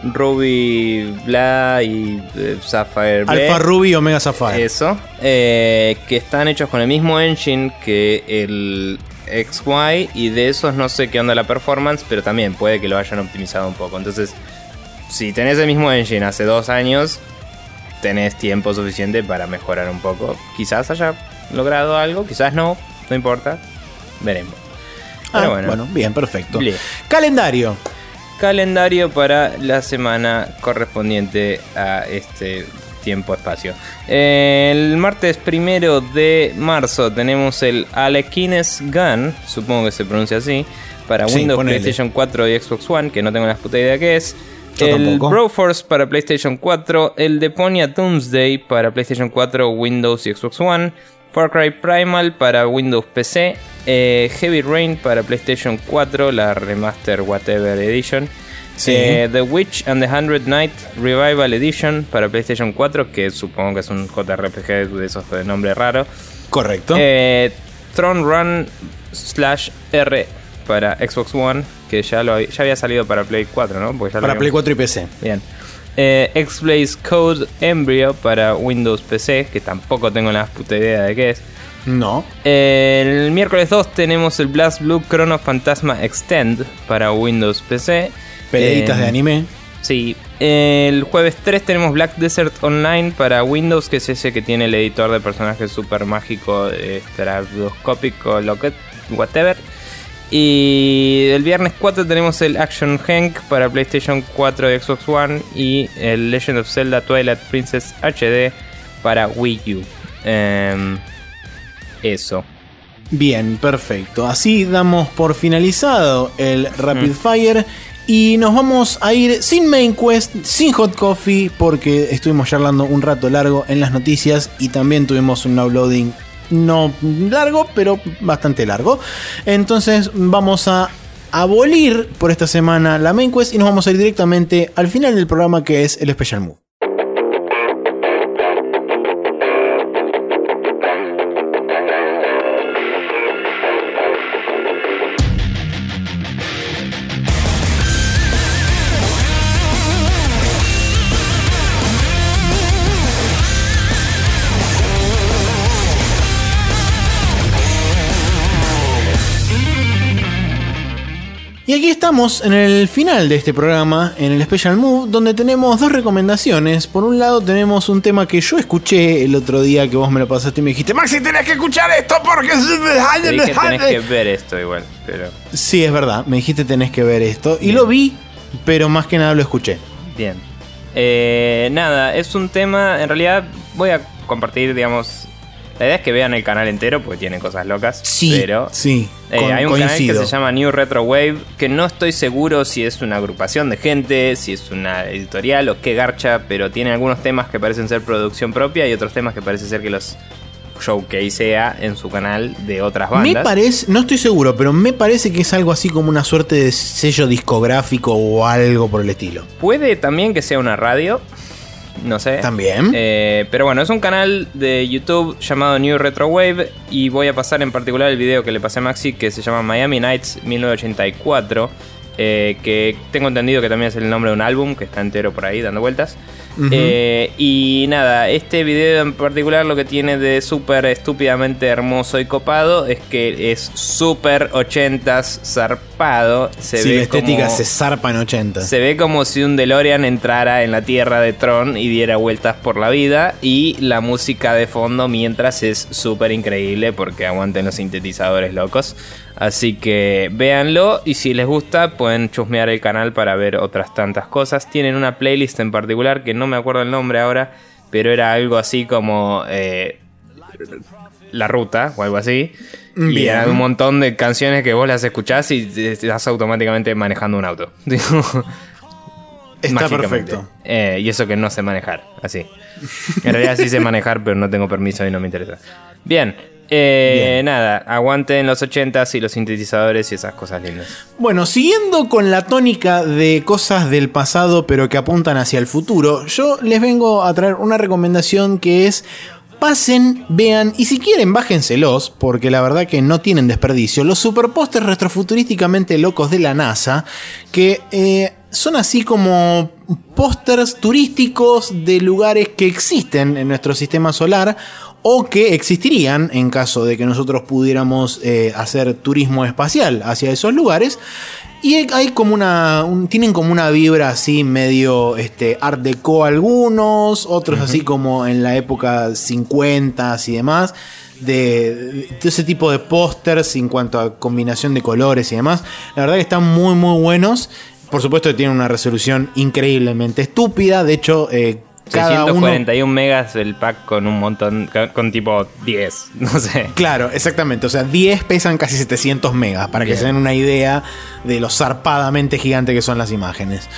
Ruby Bla y eh, Sapphire. Alpha Ruby y Omega Sapphire. Eso. eh, que están hechos con el mismo engine que el XY. Y de esos no sé qué onda la performance. Pero también puede que lo hayan optimizado un poco. Entonces, si tenés el mismo engine hace dos años. Tenés tiempo suficiente para mejorar un poco. Quizás haya logrado algo, quizás no. No importa. Veremos. Ah, bueno. bueno. bien, perfecto. Bien. Calendario. Calendario para la semana correspondiente a este tiempo-espacio. El martes primero de marzo tenemos el Alequines Gun, supongo que se pronuncia así, para Sí, Windows, ponele. PlayStation 4 y Xbox One, que no tengo la puta idea qué es. Yo el tampoco. Broforce para PlayStation 4, el Deponia Doomsday para PlayStation 4, Windows y Xbox One, Far Cry Primal para Windows PC, eh, Heavy Rain para PlayStation 4, la Remaster Whatever Edition, Sí. eh, The Witch and the Hundred Night Revival Edition para PlayStation 4, que supongo que es un JRPG de esos de nombre raro, Correcto. eh, Throne Run slash R para Xbox One, que ya, lo, había- ya había salido para Play 4, ¿no? Porque ya lo para Play 4 y PC. Bien. Eh, X-Blaze Code Embryo para Windows PC, que tampoco tengo la puta idea de qué es. No. El miércoles 2 tenemos el Blast Blue Chrono Fantasma Extend para Windows PC. Peleitas Eh, de anime. Sí. El jueves 3 tenemos Black Desert Online para Windows, que es ese que tiene el editor de personajes super mágico, estroboscópico, lo que whatever. Y el viernes 4 tenemos el Action Hank para PlayStation 4 y Xbox One. Y el Legend of Zelda Twilight Princess HD para Wii U. Em, eso. Bien, perfecto. Así damos por finalizado el Rapid Mm. Fire. Y nos vamos a ir sin Main Quest, sin Hot Coffee, porque estuvimos charlando un rato largo en las noticias y también tuvimos un uploading no largo, pero bastante largo. Entonces vamos a abolir por esta semana la Main Quest y nos vamos a ir directamente al final del programa que es el Special Move. Estamos en el final de este programa, en el Special Move, donde tenemos dos recomendaciones. Por un lado tenemos un tema que yo escuché el otro día que vos me lo pasaste y me dijiste, Maxi, tenés que escuchar esto porque... Te dije tenés que ver esto igual, pero Sí, es verdad, me dijiste tenés que ver esto. Y lo vi, pero más que nada lo escuché. bien. Eh, nada, es un tema, en realidad voy a compartir, digamos, la idea es que vean el canal entero porque tiene cosas locas, Sí, pero sí, eh, con- hay un canal que se llama New Retro Wave, que no estoy seguro si es una agrupación de gente, si es una editorial o qué garcha, pero tiene algunos temas que parecen ser producción propia y otros temas que parece ser que los showcasea en su canal de otras Me bandas. parece, no estoy seguro, pero me parece que es algo así como una suerte de sello discográfico o algo por el estilo. Puede también que sea una radio, no sé. También. Eh, pero bueno, es un canal de YouTube llamado New Retro Wave y voy a pasar en particular el video que le pasé a Maxi que se llama Miami Nights 1984, eh, que tengo entendido que también es el nombre de un álbum que está entero por ahí dando vueltas. Eh, y nada, este video en particular lo que tiene de súper estúpidamente hermoso y copado es que es súper 80s zarpado. Se ve la estética como- se zarpa en 80. se ve como si un DeLorean entrara en la tierra de Tron y diera vueltas por la vida. Y la música de fondo mientras es súper increíble porque aguanten los sintetizadores locos. Así que véanlo y si les gusta pueden chusmear el canal para ver otras tantas cosas. Tienen una playlist en particular que no me acuerdo el nombre ahora, pero era algo así como eh, La Ruta o algo así. Y Bien. eran un montón de canciones que vos las escuchás y estás automáticamente manejando un auto. (laughs) Está perfecto. Eh, y eso que no sé manejar, así. En realidad sí sé manejar, pero no tengo permiso y no me interesa. Bien, eh, nada, aguanten los 80s y los sintetizadores y esas cosas lindas. Bueno, siguiendo con la tónica de cosas del pasado pero que apuntan hacia el futuro, yo les vengo a traer una recomendación que es pasen, vean y si quieren bájenselos, porque la verdad que no tienen desperdicio, los superpósters retrofuturísticamente locos de la NASA, que eh, son así como pósters turísticos de lugares que existen en nuestro sistema solar o que existirían en caso de que nosotros pudiéramos eh, hacer turismo espacial hacia esos lugares. Y hay- como una. un- tienen como una vibra así medio este, art deco algunos, otros así como en la época 50 y demás. de, de ese tipo de pósters en cuanto a combinación de colores y demás. La verdad que están muy, muy buenos. Por supuesto que tienen una resolución increíblemente estúpida. De hecho, eh, cada uno... 641 megas el pack con un montón, con tipo 10, (laughs) no sé. Claro, exactamente. O sea, 10 pesan casi 700 megas, para que se den una idea de lo zarpadamente gigante que son las imágenes.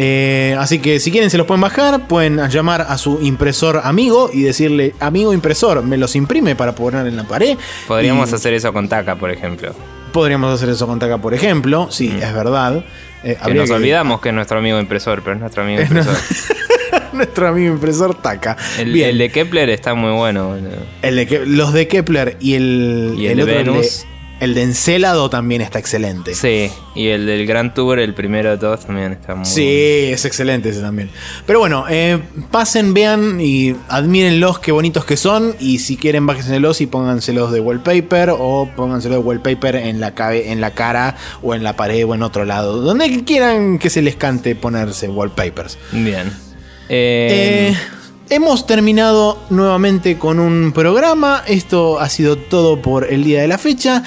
Eh, así que si quieren se los pueden bajar, pueden llamar a su impresor amigo y decirle, amigo impresor, me los imprime para poner en la pared. Podríamos Y hacer eso con Taka, por ejemplo. Podríamos hacer eso con Taka, por ejemplo. Sí, es verdad. Eh, Que nos que- olvidamos que es nuestro amigo impresor, pero es nuestro amigo impresor. (laughs) (laughs) Nuestro amigo impresor Taka. El, Bien. el de Kepler está muy bueno. El de Ke- los de Kepler y el, Y el de otro, Venus. El de Encélado también está excelente. Sí, y el del Grand Tour, el primero de todos, también está muy Sí, es excelente ese también. Pero bueno, eh, pasen, vean y admírenlos, qué bonitos que son. Y si quieren, bájenselos y pónganselos de wallpaper o pónganselos de wallpaper en la, cabe- en la cara o en la pared o en otro lado. Donde quieran que se les cante ponerse wallpapers. Bien. Eh, Eh, hemos terminado nuevamente con un programa. Esto ha sido todo por el día de la fecha.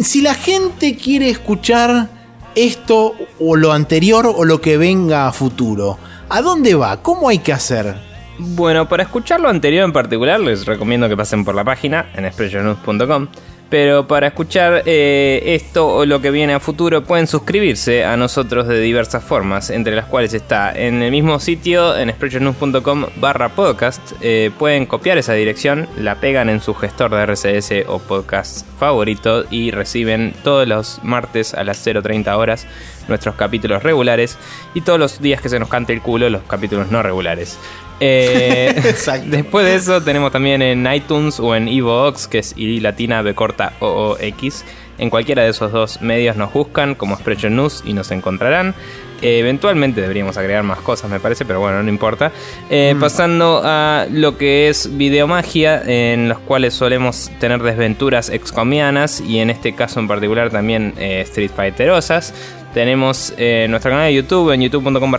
Si la gente quiere escuchar esto o lo anterior o lo que venga a futuro, ¿a dónde va? ¿Cómo hay que hacer? Bueno, para escuchar lo anterior en particular, les recomiendo que pasen por la página en expressionnews.com. Pero para escuchar eh, esto o lo que viene a futuro, pueden suscribirse a nosotros de diversas formas, entre las cuales está en el mismo sitio, en expressionnews.com barra podcast. Eh, pueden copiar esa dirección, la pegan en su gestor de RCS o podcast favorito y reciben todos los martes a las 0.30 horas nuestros capítulos regulares y todos los días que se nos cante el culo los capítulos no regulares. Eh, (laughs) Exacto. Después de eso tenemos también en iTunes o en Evox, que es I latina B corta O O X. En cualquiera de esos dos medios nos buscan como Expression News y nos encontrarán. Eh, eventualmente deberíamos agregar más cosas, me parece, pero bueno, no importa. Eh, Pasando a lo que es videomagia, en los cuales solemos tener desventuras excomianas y en este caso en particular también eh, Street Fighterosas. Tenemos eh, nuestro canal de YouTube en youtube.com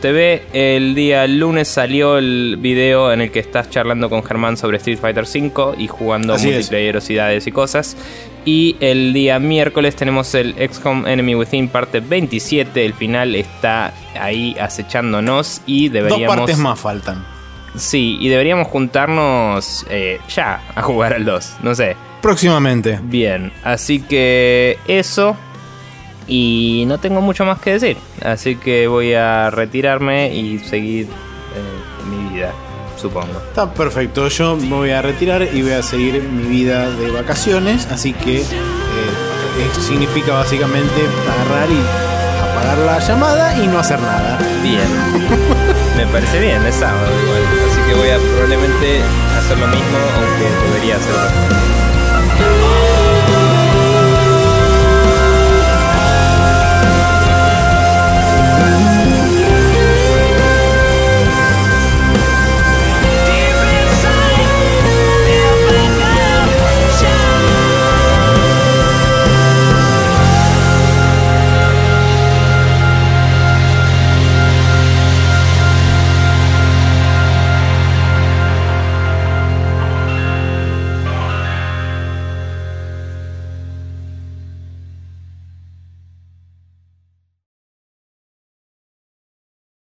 TV. El día lunes salió el video en el que estás charlando con Germán sobre Street Fighter V y jugando multiplayerosidades y cosas. Y el día miércoles tenemos el XCOM Enemy Within parte 27. El final está ahí acechándonos y deberíamos... Dos partes más faltan. Sí, y deberíamos juntarnos eh, ya a jugar al 2. No sé. Próximamente. Bien, así que eso. Y no tengo mucho más que decir. Así que voy a retirarme y seguir eh, mi vida, supongo. Está perfecto, yo me voy a retirar y voy a seguir mi vida de vacaciones, así que eh, significa básicamente agarrar y apagar la llamada y no hacer nada. Bien. (laughs) Me parece bien, es sábado igual. Así que voy a probablemente hacer lo mismo, aunque debería hacer otra cosa.